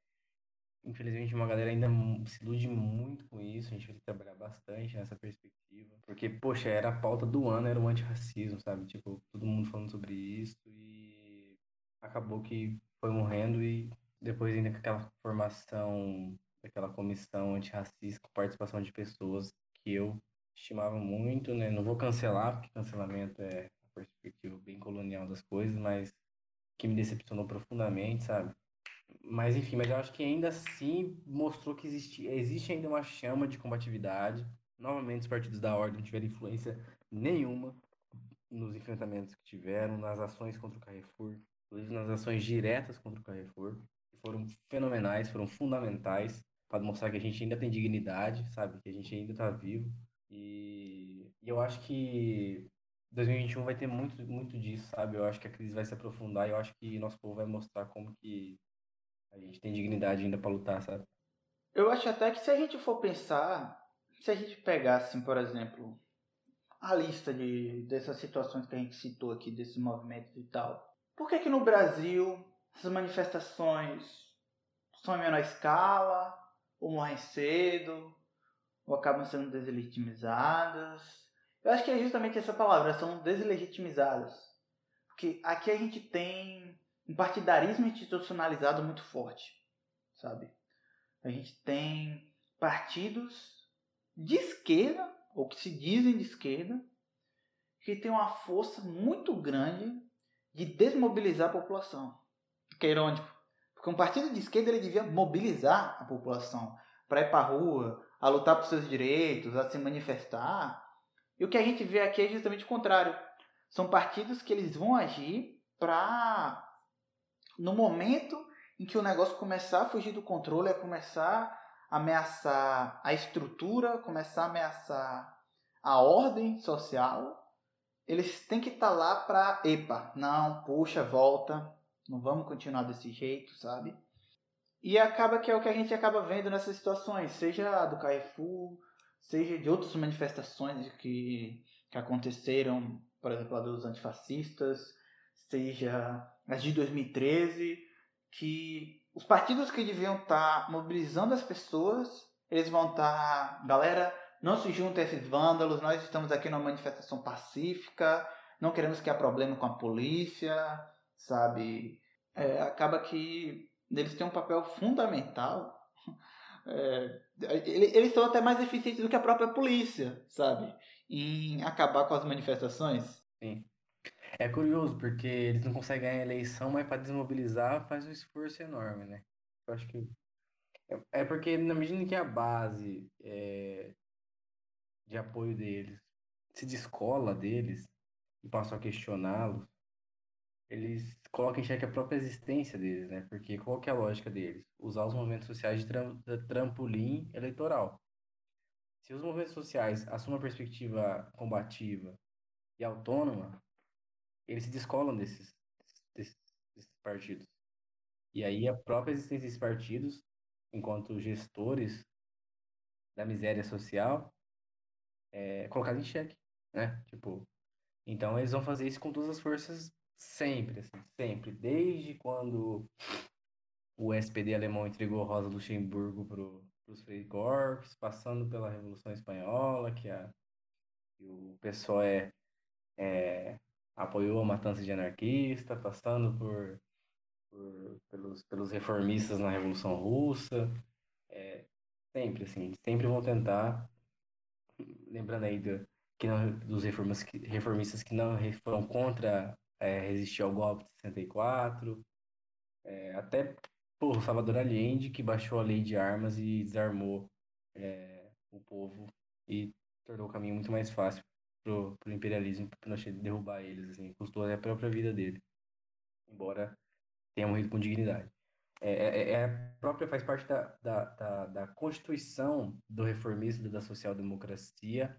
Infelizmente, uma galera ainda se ilude muito com isso. A gente vai trabalhar bastante nessa perspectiva. Porque, poxa, era a pauta do ano, era o antirracismo, sabe? Tipo, todo mundo falando sobre isso e acabou que foi morrendo e depois ainda com aquela formação daquela comissão antirracista com participação de pessoas que eu estimava muito, né? Não vou cancelar, porque cancelamento é uma perspectiva bem colonial das coisas, mas que me decepcionou profundamente, sabe? Mas enfim, mas eu acho que ainda assim mostrou que existe, existe ainda uma chama de combatividade. Novamente, os partidos da ordem tiveram influência nenhuma nos enfrentamentos que tiveram, nas ações contra o Carrefour, inclusive nas ações diretas contra o Carrefour, que foram fenomenais, foram fundamentais para mostrar que a gente ainda tem dignidade, sabe? Que a gente ainda está vivo. E, e eu acho que 2021 vai ter muito, muito disso, sabe? Eu acho que a crise vai se aprofundar e eu acho que nosso povo vai mostrar como que a gente tem dignidade ainda para lutar, sabe? Eu acho até que se a gente for pensar, se a gente pegasse, por exemplo, a lista de, dessas situações que a gente citou aqui, desses movimentos e tal, por que que no Brasil essas manifestações são em menor escala, ou morrem cedo, ou acabam sendo deslegitimizadas? Eu acho que é justamente essa palavra, são deslegitimizadas. Porque aqui a gente tem um partidarismo institucionalizado muito forte, sabe? A gente tem partidos de esquerda, ou que se dizem de esquerda, que tem uma força muito grande de desmobilizar a população. Que é irônico, porque um partido de esquerda ele devia mobilizar a população para ir para a rua, a lutar por seus direitos, a se manifestar. E o que a gente vê aqui é justamente o contrário. São partidos que eles vão agir para no momento em que o negócio começar a fugir do controle, é começar a ameaçar a estrutura, começar a ameaçar a ordem social, eles têm que estar tá lá para, epa, não, puxa, volta, não vamos continuar desse jeito, sabe? E acaba que é o que a gente acaba vendo nessas situações, seja do Carrefour, seja de outras manifestações que, que aconteceram, por exemplo, a dos antifascistas, seja as de 2013, que os partidos que deviam estar tá mobilizando as pessoas, eles vão estar, tá, galera, não se juntem a esses vândalos, nós estamos aqui numa manifestação pacífica, não queremos criar problema com a polícia, sabe? É, acaba que eles têm um papel fundamental. [laughs] É, eles são até mais eficientes do que a própria polícia, sabe? Em acabar com as manifestações. Sim. É curioso, porque eles não conseguem ganhar a eleição, mas para desmobilizar faz um esforço enorme, né? Eu acho que. É, é porque, na medida que a base é, de apoio deles se descola deles e passam a questioná-los, eles colocam em xeque a própria existência deles, né? Porque qual que é a lógica deles? Usar os movimentos sociais de trampolim eleitoral. Se os movimentos sociais assumem uma perspectiva combativa e autônoma, eles se descolam desses, desses, desses partidos. E aí a própria existência desses partidos, enquanto gestores da miséria social, é colocada em xeque, né? Tipo, então eles vão fazer isso com todas as forças sempre, assim, sempre. Desde quando o SPD alemão entregou Rosa Luxemburgo para os Freikorps, passando pela Revolução Espanhola, que, a, que o pessoal é, é apoiou a matança de anarquista, passando por, por pelos, pelos reformistas na Revolução Russa. É, sempre, assim, sempre vão tentar, lembrando aí do, que não, dos reformistas que, reformistas que não foram contra é, resistir ao golpe de 64, é, até por Salvador Allende, que baixou a lei de armas e desarmou é, o povo e tornou o caminho muito mais fácil pro, pro imperialismo pro derrubar eles, assim, custou até a própria vida dele, embora tenha morrido com dignidade. É, é, é a própria faz parte da, da, da, da constituição do reformismo da social-democracia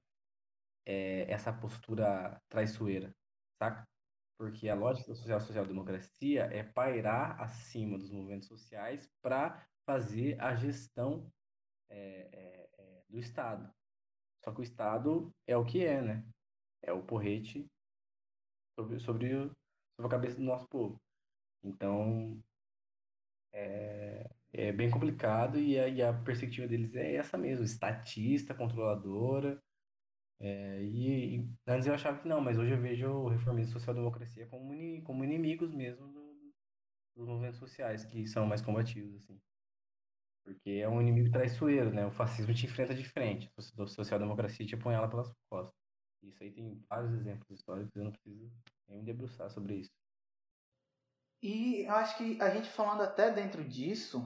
é, essa postura traiçoeira, saca? Porque a lógica da social social-democracia é pairar acima dos movimentos sociais para fazer a gestão é, é, é, do Estado. Só que o Estado é o que é, né? É o porrete sobre, sobre, sobre a cabeça do nosso povo. Então, é, é bem complicado e a, e a perspectiva deles é essa mesmo, estatista, controladora. É, e, e, antes eu achava que não, mas hoje eu vejo o reformismo social-democracia como, como inimigos mesmo do, dos movimentos sociais, que são mais combativos, assim. Porque é um inimigo traiçoeiro, né? O fascismo te enfrenta de frente, a social-democracia te apunhala pelas costas. Isso aí tem vários exemplos históricos, eu não preciso nem me debruçar sobre isso. E eu acho que a gente falando até dentro disso,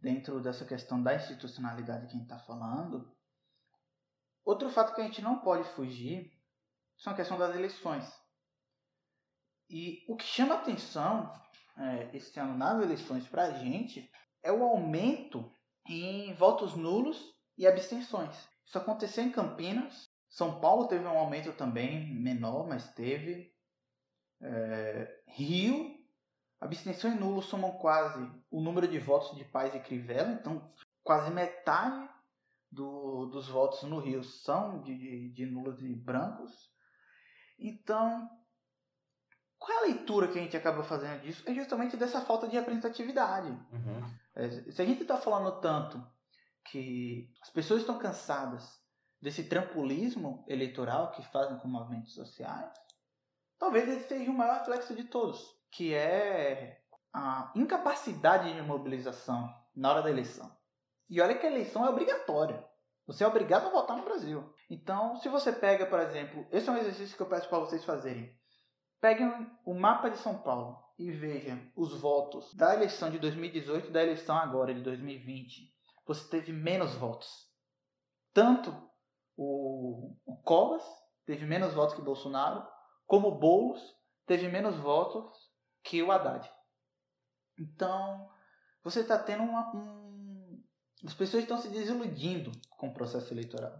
dentro dessa questão da institucionalidade que a gente está falando, outro fato que a gente não pode fugir são a questão das eleições. E o que chama atenção é, esse ano nas eleições para a gente é o aumento em votos nulos e abstenções. Isso aconteceu em Campinas. São Paulo teve um aumento também, menor, mas teve. É, Rio, abstenção e nulo somam quase o número de votos de Paz e Crivella, então quase metade do, dos votos no Rio são de, de, de nulos e brancos. Então, qual é a leitura que a gente acaba fazendo disso? É justamente dessa falta de representatividade. Uhum. É, se a gente está falando tanto que as pessoas estão cansadas desse trampolismo eleitoral que fazem com movimentos sociais, talvez esse seja o maior reflexo de todos, que é a incapacidade de mobilização na hora da eleição. E olha que a eleição é obrigatória. Você é obrigado a votar no Brasil. Então, se você pega, por exemplo, esse é um exercício que eu peço para vocês fazerem. Peguem o mapa de São Paulo e vejam os votos da eleição de 2018 e da eleição agora de 2020. Você teve menos votos. Tanto o, o Covas teve menos votos que Bolsonaro, como o Boulos teve menos votos que o Haddad. Então, você está tendo uma, um. As pessoas estão se desiludindo com o processo eleitoral.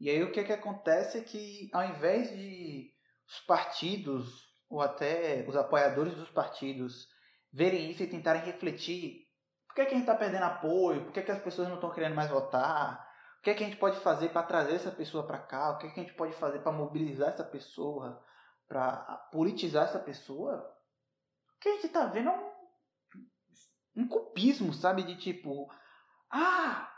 E aí o que, é que acontece é que, ao invés de os partidos, ou até os apoiadores dos partidos, verem isso e tentarem refletir por que, é que a gente está perdendo apoio, por que, é que as pessoas não estão querendo mais votar, o que, é que a gente pode fazer para trazer essa pessoa para cá, o que, é que a gente pode fazer para mobilizar essa pessoa, para politizar essa pessoa. O que a gente está vendo é um, um cupismo, sabe? De tipo, ah,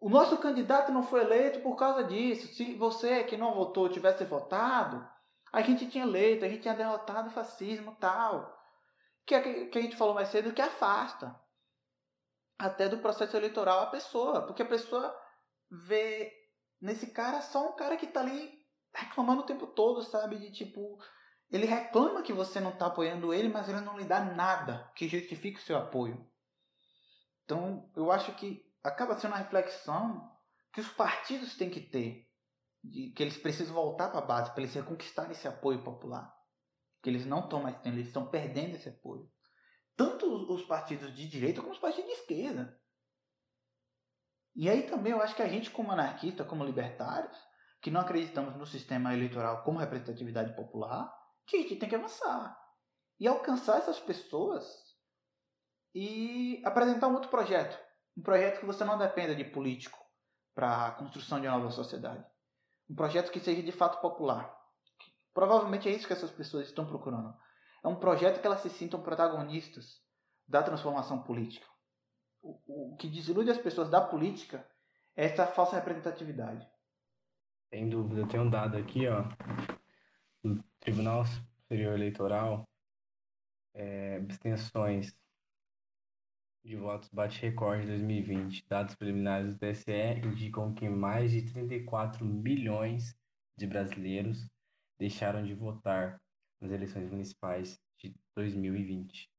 o nosso candidato não foi eleito por causa disso. Se você que não votou tivesse votado, a gente tinha eleito, a gente tinha derrotado o fascismo tal. Que, é que a gente falou mais cedo que afasta até do processo eleitoral a pessoa, porque a pessoa vê nesse cara só um cara que tá ali reclamando o tempo todo, sabe? De tipo, ele reclama que você não tá apoiando ele, mas ele não lhe dá nada que justifique o seu apoio. Então, eu acho que acaba sendo uma reflexão que os partidos têm que ter de que eles precisam voltar para a base para eles reconquistarem esse apoio popular. Que eles não estão mais tendo, eles estão perdendo esse apoio. Tanto os partidos de direita como os partidos de esquerda. E aí também eu acho que a gente, como anarquista, como libertários, que não acreditamos no sistema eleitoral como representatividade popular, que a gente tem que avançar. E alcançar essas pessoas e apresentar um outro projeto. Um projeto que você não dependa de político para a construção de uma nova sociedade. Um projeto que seja de fato popular. Provavelmente é isso que essas pessoas estão procurando. É um projeto que elas se sintam protagonistas da transformação política. O, o que desilude as pessoas da política é essa falsa representatividade. Sem dúvida, tenho um dado aqui, ó, do Tribunal Superior Eleitoral, é, abstenções de votos bate recorde 2020. Dados preliminares do TSE indicam que mais de 34 milhões de brasileiros deixaram de votar nas eleições municipais de 2020.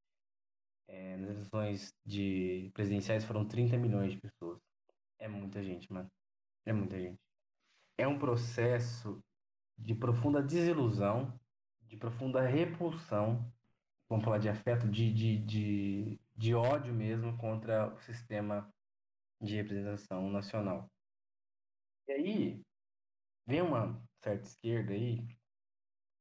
É, nas eleições de presidenciais foram 30 milhões de pessoas. É muita gente, mano. É muita gente. É um processo de profunda desilusão, de profunda repulsão, vamos falar de afeto, de, de, de de ódio mesmo contra o sistema de representação nacional. E aí, vem uma certa esquerda aí,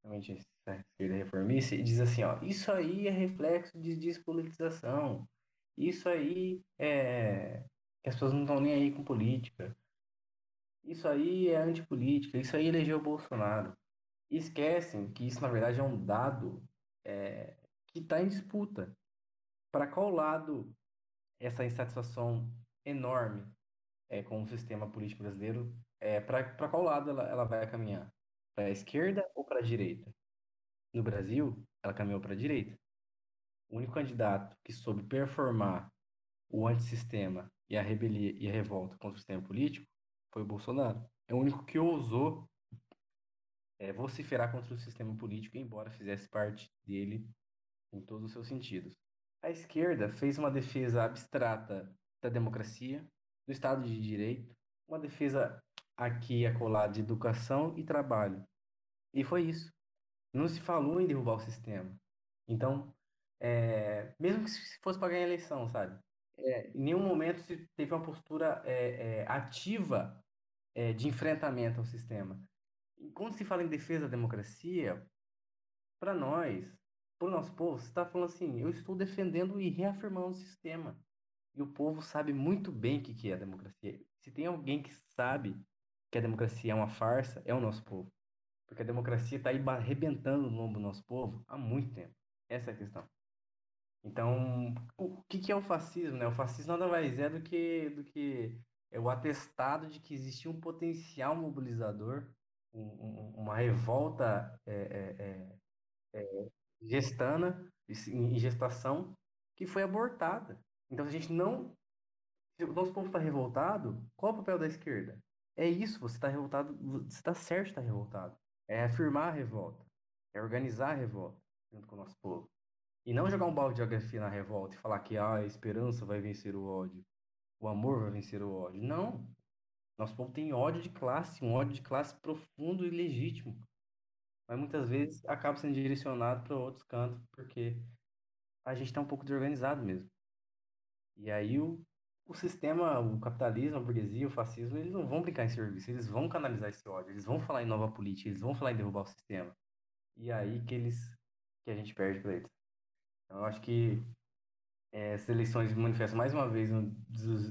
realmente certa esquerda reformista, e diz assim, ó, isso aí é reflexo de despolitização, isso aí é que as pessoas não estão nem aí com política, isso aí é antipolítica, isso aí elegeu o Bolsonaro. E esquecem que isso, na verdade, é um dado é, que está em disputa para qual lado essa insatisfação enorme é, com o sistema político brasileiro, é, para qual lado ela, ela vai caminhar? Para a esquerda ou para a direita? No Brasil, ela caminhou para a direita. O único candidato que soube performar o antissistema e a rebelião e a revolta contra o sistema político foi o Bolsonaro. É o único que ousou é, vociferar contra o sistema político, embora fizesse parte dele em todos os seus sentidos. A esquerda fez uma defesa abstrata da democracia, do Estado de Direito, uma defesa aqui e acolá de educação e trabalho. E foi isso. Não se falou em derrubar o sistema. Então, é, mesmo que se fosse para ganhar a eleição, sabe? É, em nenhum momento se teve uma postura é, é ativa é, de enfrentamento ao sistema. E quando se fala em defesa da democracia, para nós, para o nosso povo, você está falando assim: eu estou defendendo e reafirmando o sistema. E o povo sabe muito bem o que é a democracia. Se tem alguém que sabe que a democracia é uma farsa, é o nosso povo. Porque a democracia está arrebentando no lombo do nosso povo há muito tempo. Essa é a questão. Então, o que, que é o fascismo? Né? O fascismo nada mais é do que, do que é o atestado de que existia um potencial mobilizador, um, uma revolta é, é, é, é gestana, em gestação, que foi abortada. Então, a gente não. Se o nosso povo está revoltado, qual é o papel da esquerda? É isso, você está revoltado, você está certo de estar revoltado. É afirmar a revolta, é organizar a revolta junto com o nosso povo. E não jogar um balde de geografia na revolta e falar que ah, a esperança vai vencer o ódio, o amor vai vencer o ódio. Não. Nosso povo tem ódio de classe, um ódio de classe profundo e legítimo. Mas muitas vezes acaba sendo direcionado para outros cantos, porque a gente está um pouco desorganizado mesmo. E aí o, o sistema, o capitalismo, a burguesia, o fascismo, eles não vão brincar em serviço, eles vão canalizar esse ódio, eles vão falar em nova política, eles vão falar em derrubar o sistema. E aí que eles que a gente perde para eles. Então, eu acho que é, essas eleições manifestam mais uma vez uma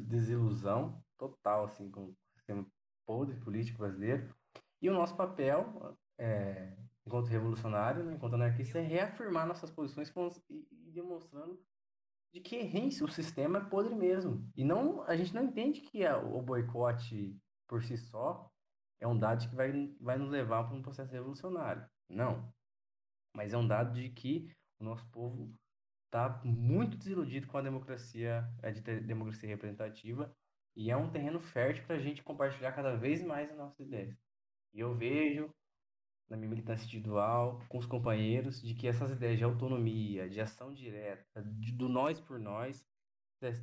desilusão total assim com o sistema podre político brasileiro. E o nosso papel, é, enquanto revolucionário, né, enquanto anarquista, é reafirmar nossas posições e, demonstrando de que o sistema é podre mesmo. E não, a gente não entende que a, o boicote por si só é um dado que vai, vai nos levar para um processo revolucionário. Não. Mas é um dado de que o nosso povo está muito desiludido com a democracia, a democracia representativa, e é um terreno fértil para a gente compartilhar cada vez mais as nossas ideias. E eu vejo na minha militância individual, com os companheiros, de que essas ideias de autonomia, de ação direta, de, do nós por nós,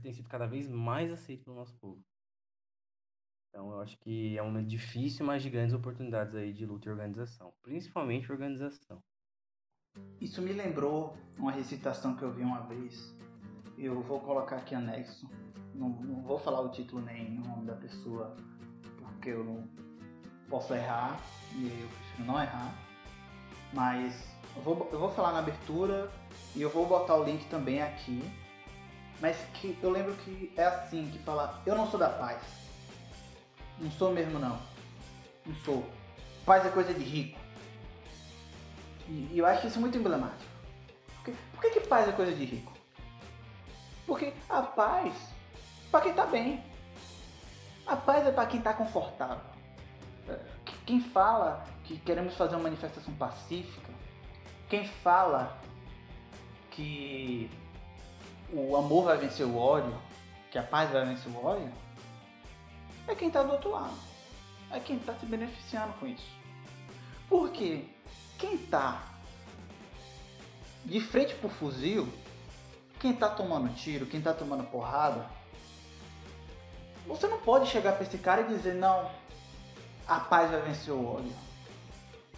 têm sido cada vez mais aceitos pelo nosso povo. Então, eu acho que é um momento difícil, mas de grandes oportunidades aí de luta e organização, principalmente organização. Isso me lembrou uma recitação que eu vi uma vez. Eu vou colocar aqui anexo. Não, não vou falar o título nem o nome da pessoa, porque eu não posso errar e eu prefiro não errar. Mas eu vou, eu vou falar na abertura e eu vou botar o link também aqui. Mas que eu lembro que é assim que fala, eu não sou da paz. Não sou mesmo não. Não sou. Paz é coisa de rico. E, eu acho isso muito emblemático. Por, por que, que paz é coisa de rico? Porque a paz para quem está bem. A paz é para quem está confortável. Quem fala que queremos fazer uma manifestação pacífica, quem fala que o amor vai vencer o ódio, que a paz vai vencer o ódio, é quem está do outro lado. É quem está se beneficiando com isso. Por quê? quem tá de frente pro fuzil, quem tá tomando tiro, quem tá tomando porrada, você não pode chegar pra esse cara e dizer, não, a paz vai vencer o ódio.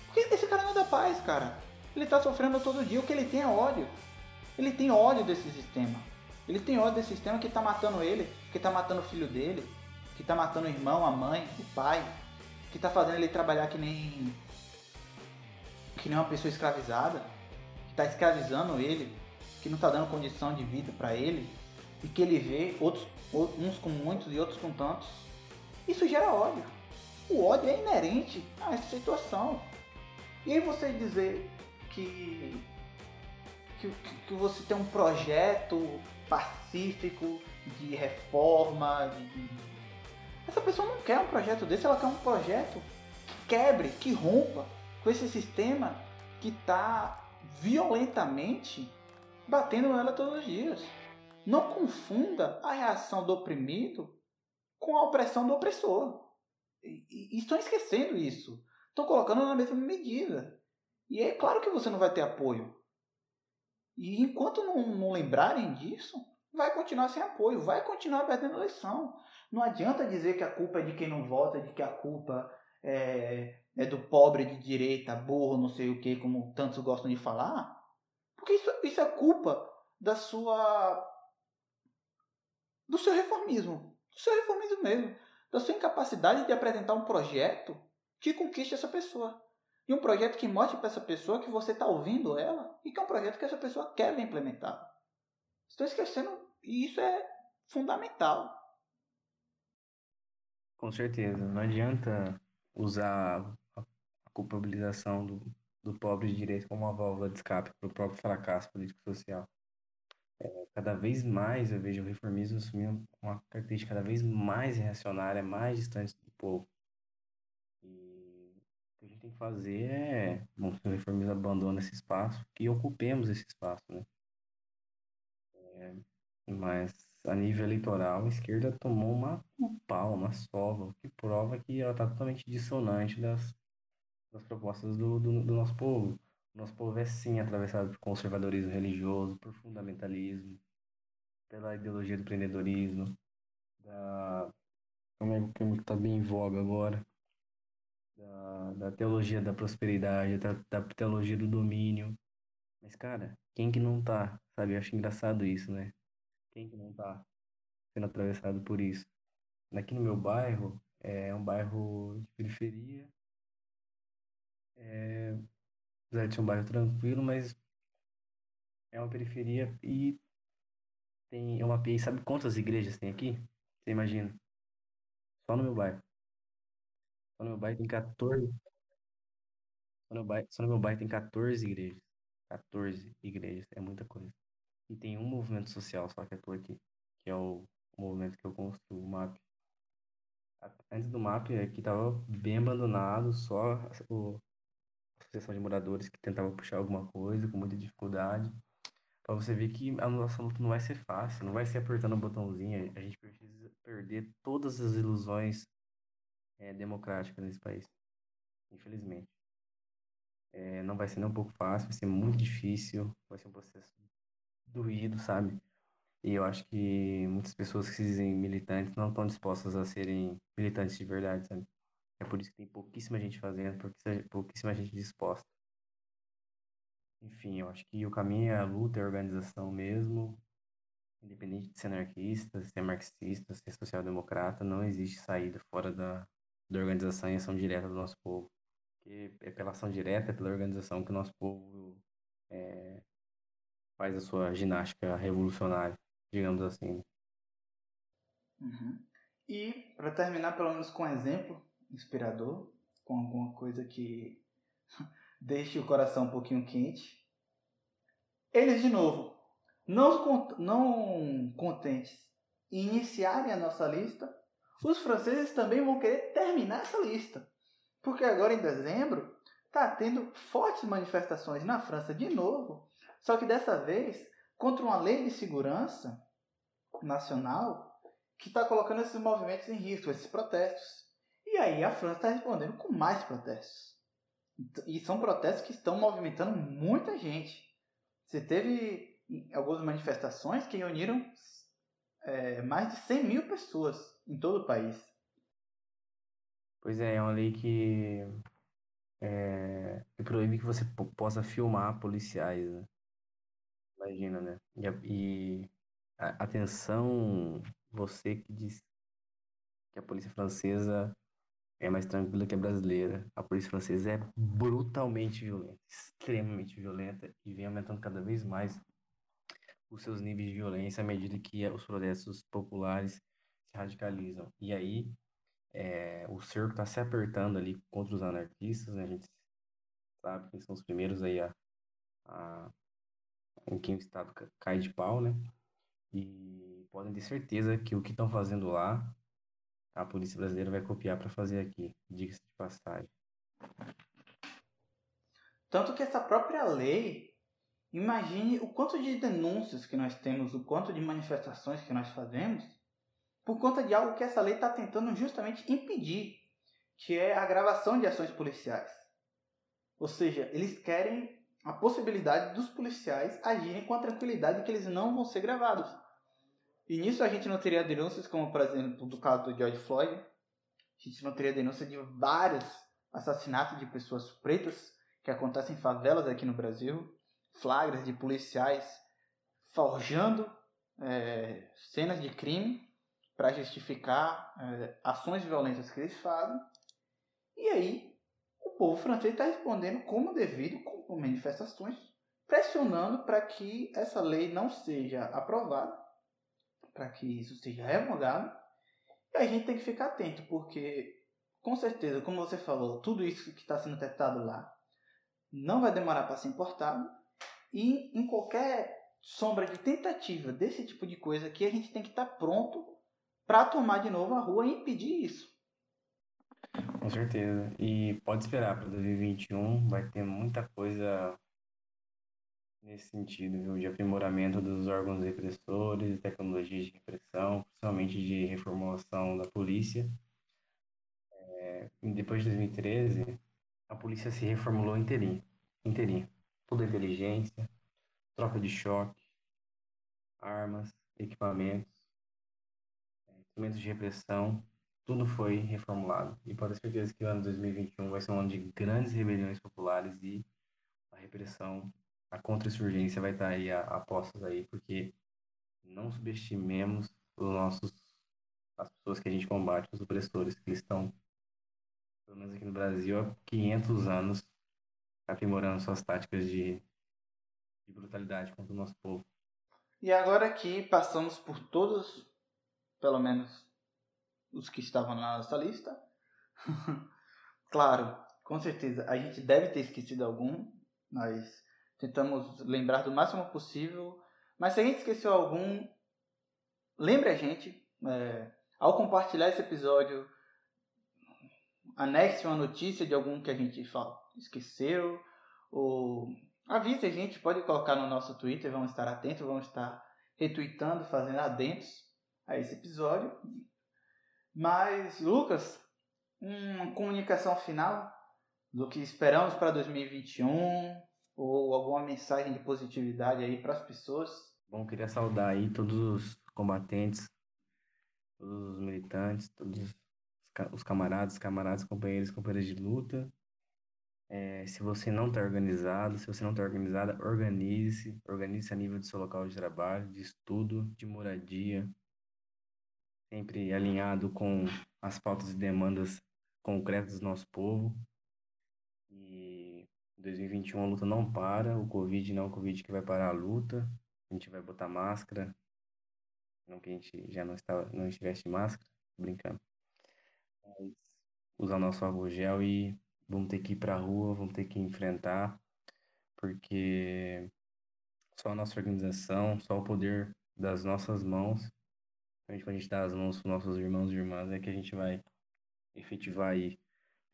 Porque esse cara não da paz, cara. Ele tá sofrendo todo dia, o que ele tem é ódio. Ele tem ódio desse sistema. Ele tem ódio desse sistema que tá matando ele, que tá matando o filho dele, que tá matando o irmão, a mãe, o pai, que tá fazendo ele trabalhar que nem que nem uma pessoa escravizada, que está escravizando ele, que não está dando condição de vida para ele, e que ele vê outros, uns com muitos e outros com tantos. Isso gera ódio. O ódio é inerente a essa situação. E aí você dizer que, que, que você tem um projeto pacífico de reforma, de... essa pessoa não quer um projeto desse, ela quer um projeto que quebre, que rompa com esse sistema que está violentamente batendo nela todos os dias. Não confunda a reação do oprimido com a opressão do opressor. E, e, estão esquecendo isso. Estão colocando na mesma medida. E é claro que você não vai ter apoio. E enquanto não, não lembrarem disso, vai continuar sem apoio, vai continuar perdendo eleição. Não adianta dizer que a culpa é de quem não vota, de que a culpa é, é do pobre de direita, burro, não sei o que, como tantos gostam de falar. Porque isso, isso é culpa da sua. do seu reformismo. Do seu reformismo mesmo. Da sua incapacidade de apresentar um projeto que conquiste essa pessoa. E um projeto que mostre para essa pessoa que você está ouvindo ela e que é um projeto que essa pessoa quer ver implementado. Estou esquecendo, e isso é fundamental. Com certeza. Não adianta usar a culpabilização do, do pobre de direito como uma válvula de escape para o próprio fracasso político-social. É, cada vez mais eu vejo o reformismo assumindo uma característica cada vez mais reacionária, mais distante do povo. E o que a gente tem que fazer é, bom, se o reformismo abandona esse espaço, que ocupemos esse espaço, né? É, mas a nível eleitoral, a esquerda tomou uma, um pau, uma sova, o que prova que ela está totalmente dissonante das, das propostas do, do, do nosso povo. Nosso povo é sim atravessado por conservadorismo religioso, por fundamentalismo, pela ideologia do empreendedorismo, da, como é que está bem em voga agora, da, da teologia da prosperidade, da, da teologia do domínio. Mas, cara, quem que não tá? Sabe, eu acho engraçado isso, né? Quem que não tá sendo atravessado por isso? Aqui no meu bairro, é um bairro de periferia, é, apesar de ser um bairro tranquilo, mas é uma periferia e tem uma e sabe quantas igrejas tem aqui? Você imagina? Só no meu bairro. Só no meu bairro tem 14. Só no, bairro, só no meu bairro tem 14 igrejas. 14 igrejas, é muita coisa. E tem um movimento social só que atua aqui, que é o, o movimento que eu construo, o MAP. Antes do MAP, aqui estava bem abandonado, só o, Associação de Moradores que tentava puxar alguma coisa com muita dificuldade. Para você ver que a nossa luta não vai ser fácil, não vai ser apertando o botãozinho, a gente precisa perder todas as ilusões é, democráticas nesse país, infelizmente. É, não vai ser nem um pouco fácil, vai ser muito difícil, vai ser um processo doído, sabe? E eu acho que muitas pessoas que se dizem militantes não estão dispostas a serem militantes de verdade, sabe? É por isso que tem pouquíssima gente fazendo, pouquíssima gente disposta. Enfim, eu acho que o caminho é a luta, é a organização mesmo. Independente de ser anarquista, ser marxista, ser social-democrata, não existe saída fora da, da organização e ação direta do nosso povo. Porque é pela ação direta, é pela organização que o nosso povo é, faz a sua ginástica revolucionária, digamos assim. Uhum. E, para terminar, pelo menos com um exemplo inspirador, com alguma coisa que [laughs] deixe o coração um pouquinho quente, eles, de novo, não, não contentes em iniciarem a nossa lista, os franceses também vão querer terminar essa lista. Porque agora em dezembro está tendo fortes manifestações na França de novo só que dessa vez contra uma lei de segurança nacional que está colocando esses movimentos em risco, esses protestos. E aí a França está respondendo com mais protestos. E são protestos que estão movimentando muita gente. Você teve algumas manifestações que reuniram é, mais de 100 mil pessoas em todo o país. Pois é, é uma lei que, é, que proíbe que você possa filmar policiais. Né? Imagina, né? E, e atenção, você que diz que a polícia francesa é mais tranquila que a brasileira. A polícia francesa é brutalmente violenta, extremamente violenta e vem aumentando cada vez mais os seus níveis de violência à medida que os protestos populares se radicalizam. E aí é, o cerco está se apertando ali contra os anarquistas, né? A gente sabe que são os primeiros aí a, a em quem o Estado cai de pau, né? E podem ter certeza que o que estão fazendo lá, a polícia brasileira vai copiar para fazer aqui, diga-se de passagem. Tanto que essa própria lei, imagine o quanto de denúncias que nós temos, o quanto de manifestações que nós fazemos, por conta de algo que essa lei está tentando justamente impedir, que é a gravação de ações policiais. Ou seja, eles querem a possibilidade dos policiais agirem com a tranquilidade que eles não vão ser gravados. E nisso a gente não teria denúncias, como por exemplo do caso do George Floyd, a gente não teria denúncia de vários assassinatos de pessoas pretas que acontecem em favelas aqui no Brasil, flagras de policiais forjando é, cenas de crime para justificar é, ações violentas que eles fazem. E aí o povo francês está respondendo como devido, com manifestações, pressionando para que essa lei não seja aprovada, para que isso seja revogado. E a gente tem que ficar atento, porque com certeza, como você falou, tudo isso que está sendo testado lá não vai demorar para ser importado. E em qualquer sombra de tentativa desse tipo de coisa aqui, a gente tem que estar tá pronto para tomar de novo a rua e impedir isso. Com certeza. E pode esperar para 2021, vai ter muita coisa nesse sentido, viu? De aprimoramento dos órgãos repressores, tecnologias de repressão, principalmente de reformulação da polícia. É, depois de 2013, a polícia se reformulou inteirinha. inteirinha. Toda inteligência, troca de choque, armas, equipamentos, instrumentos de repressão, tudo foi reformulado. E pode ter certeza que o ano 2021 vai ser um ano de grandes rebeliões populares e a repressão, a contra-insurgência vai estar aí a, a aí, porque não subestimemos os nossos as pessoas que a gente combate, os opressores que estão, pelo menos aqui no Brasil, há 500 anos aprimorando suas táticas de de brutalidade contra o nosso povo. E agora que passamos por todos, pelo menos os que estavam na nossa lista, [laughs] claro, com certeza, a gente deve ter esquecido algum, nós tentamos lembrar do máximo possível, mas se a gente esqueceu algum, lembre a gente, é, ao compartilhar esse episódio, anexe uma notícia de algum que a gente esqueceu, ou Avise a gente, pode colocar no nosso Twitter, vamos estar atentos, vamos estar retweetando, fazendo adentos a esse episódio. Mas, Lucas, uma comunicação final do que esperamos para 2021 ou alguma mensagem de positividade aí para as pessoas? Bom, queria saudar aí todos os combatentes, todos os militantes, todos os camaradas, camaradas, companheiros, companheiras de luta é, se você não está organizado, se você não está organizada, organize-se, organize-se a nível do seu local de trabalho, de estudo, de moradia, sempre alinhado com as pautas e demandas concretas do nosso povo. E 2021 a luta não para, o Covid não é o Covid que vai parar a luta, a gente vai botar máscara, não que a gente já não, está, não estivesse de máscara, brincando. Mas usar nosso álcool gel e vamos ter que ir para a rua, vamos ter que enfrentar, porque só a nossa organização, só o poder das nossas mãos, gente, a gente dar as mãos para nossos irmãos e irmãs, é que a gente vai efetivar aí,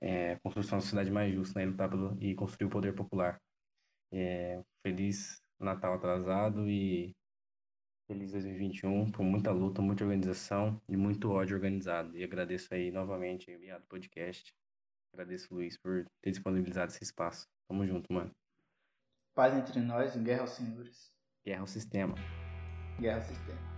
é, construção da sociedade mais justa né, e lutar pelo, e construir o poder popular. É, feliz Natal atrasado e feliz 2021, com muita luta, muita organização e muito ódio organizado. E agradeço aí novamente o Podcast Agradeço, Luiz, por ter disponibilizado esse espaço. Tamo junto, mano. Paz entre nós e guerra aos senhores. Guerra ao sistema. Guerra ao sistema.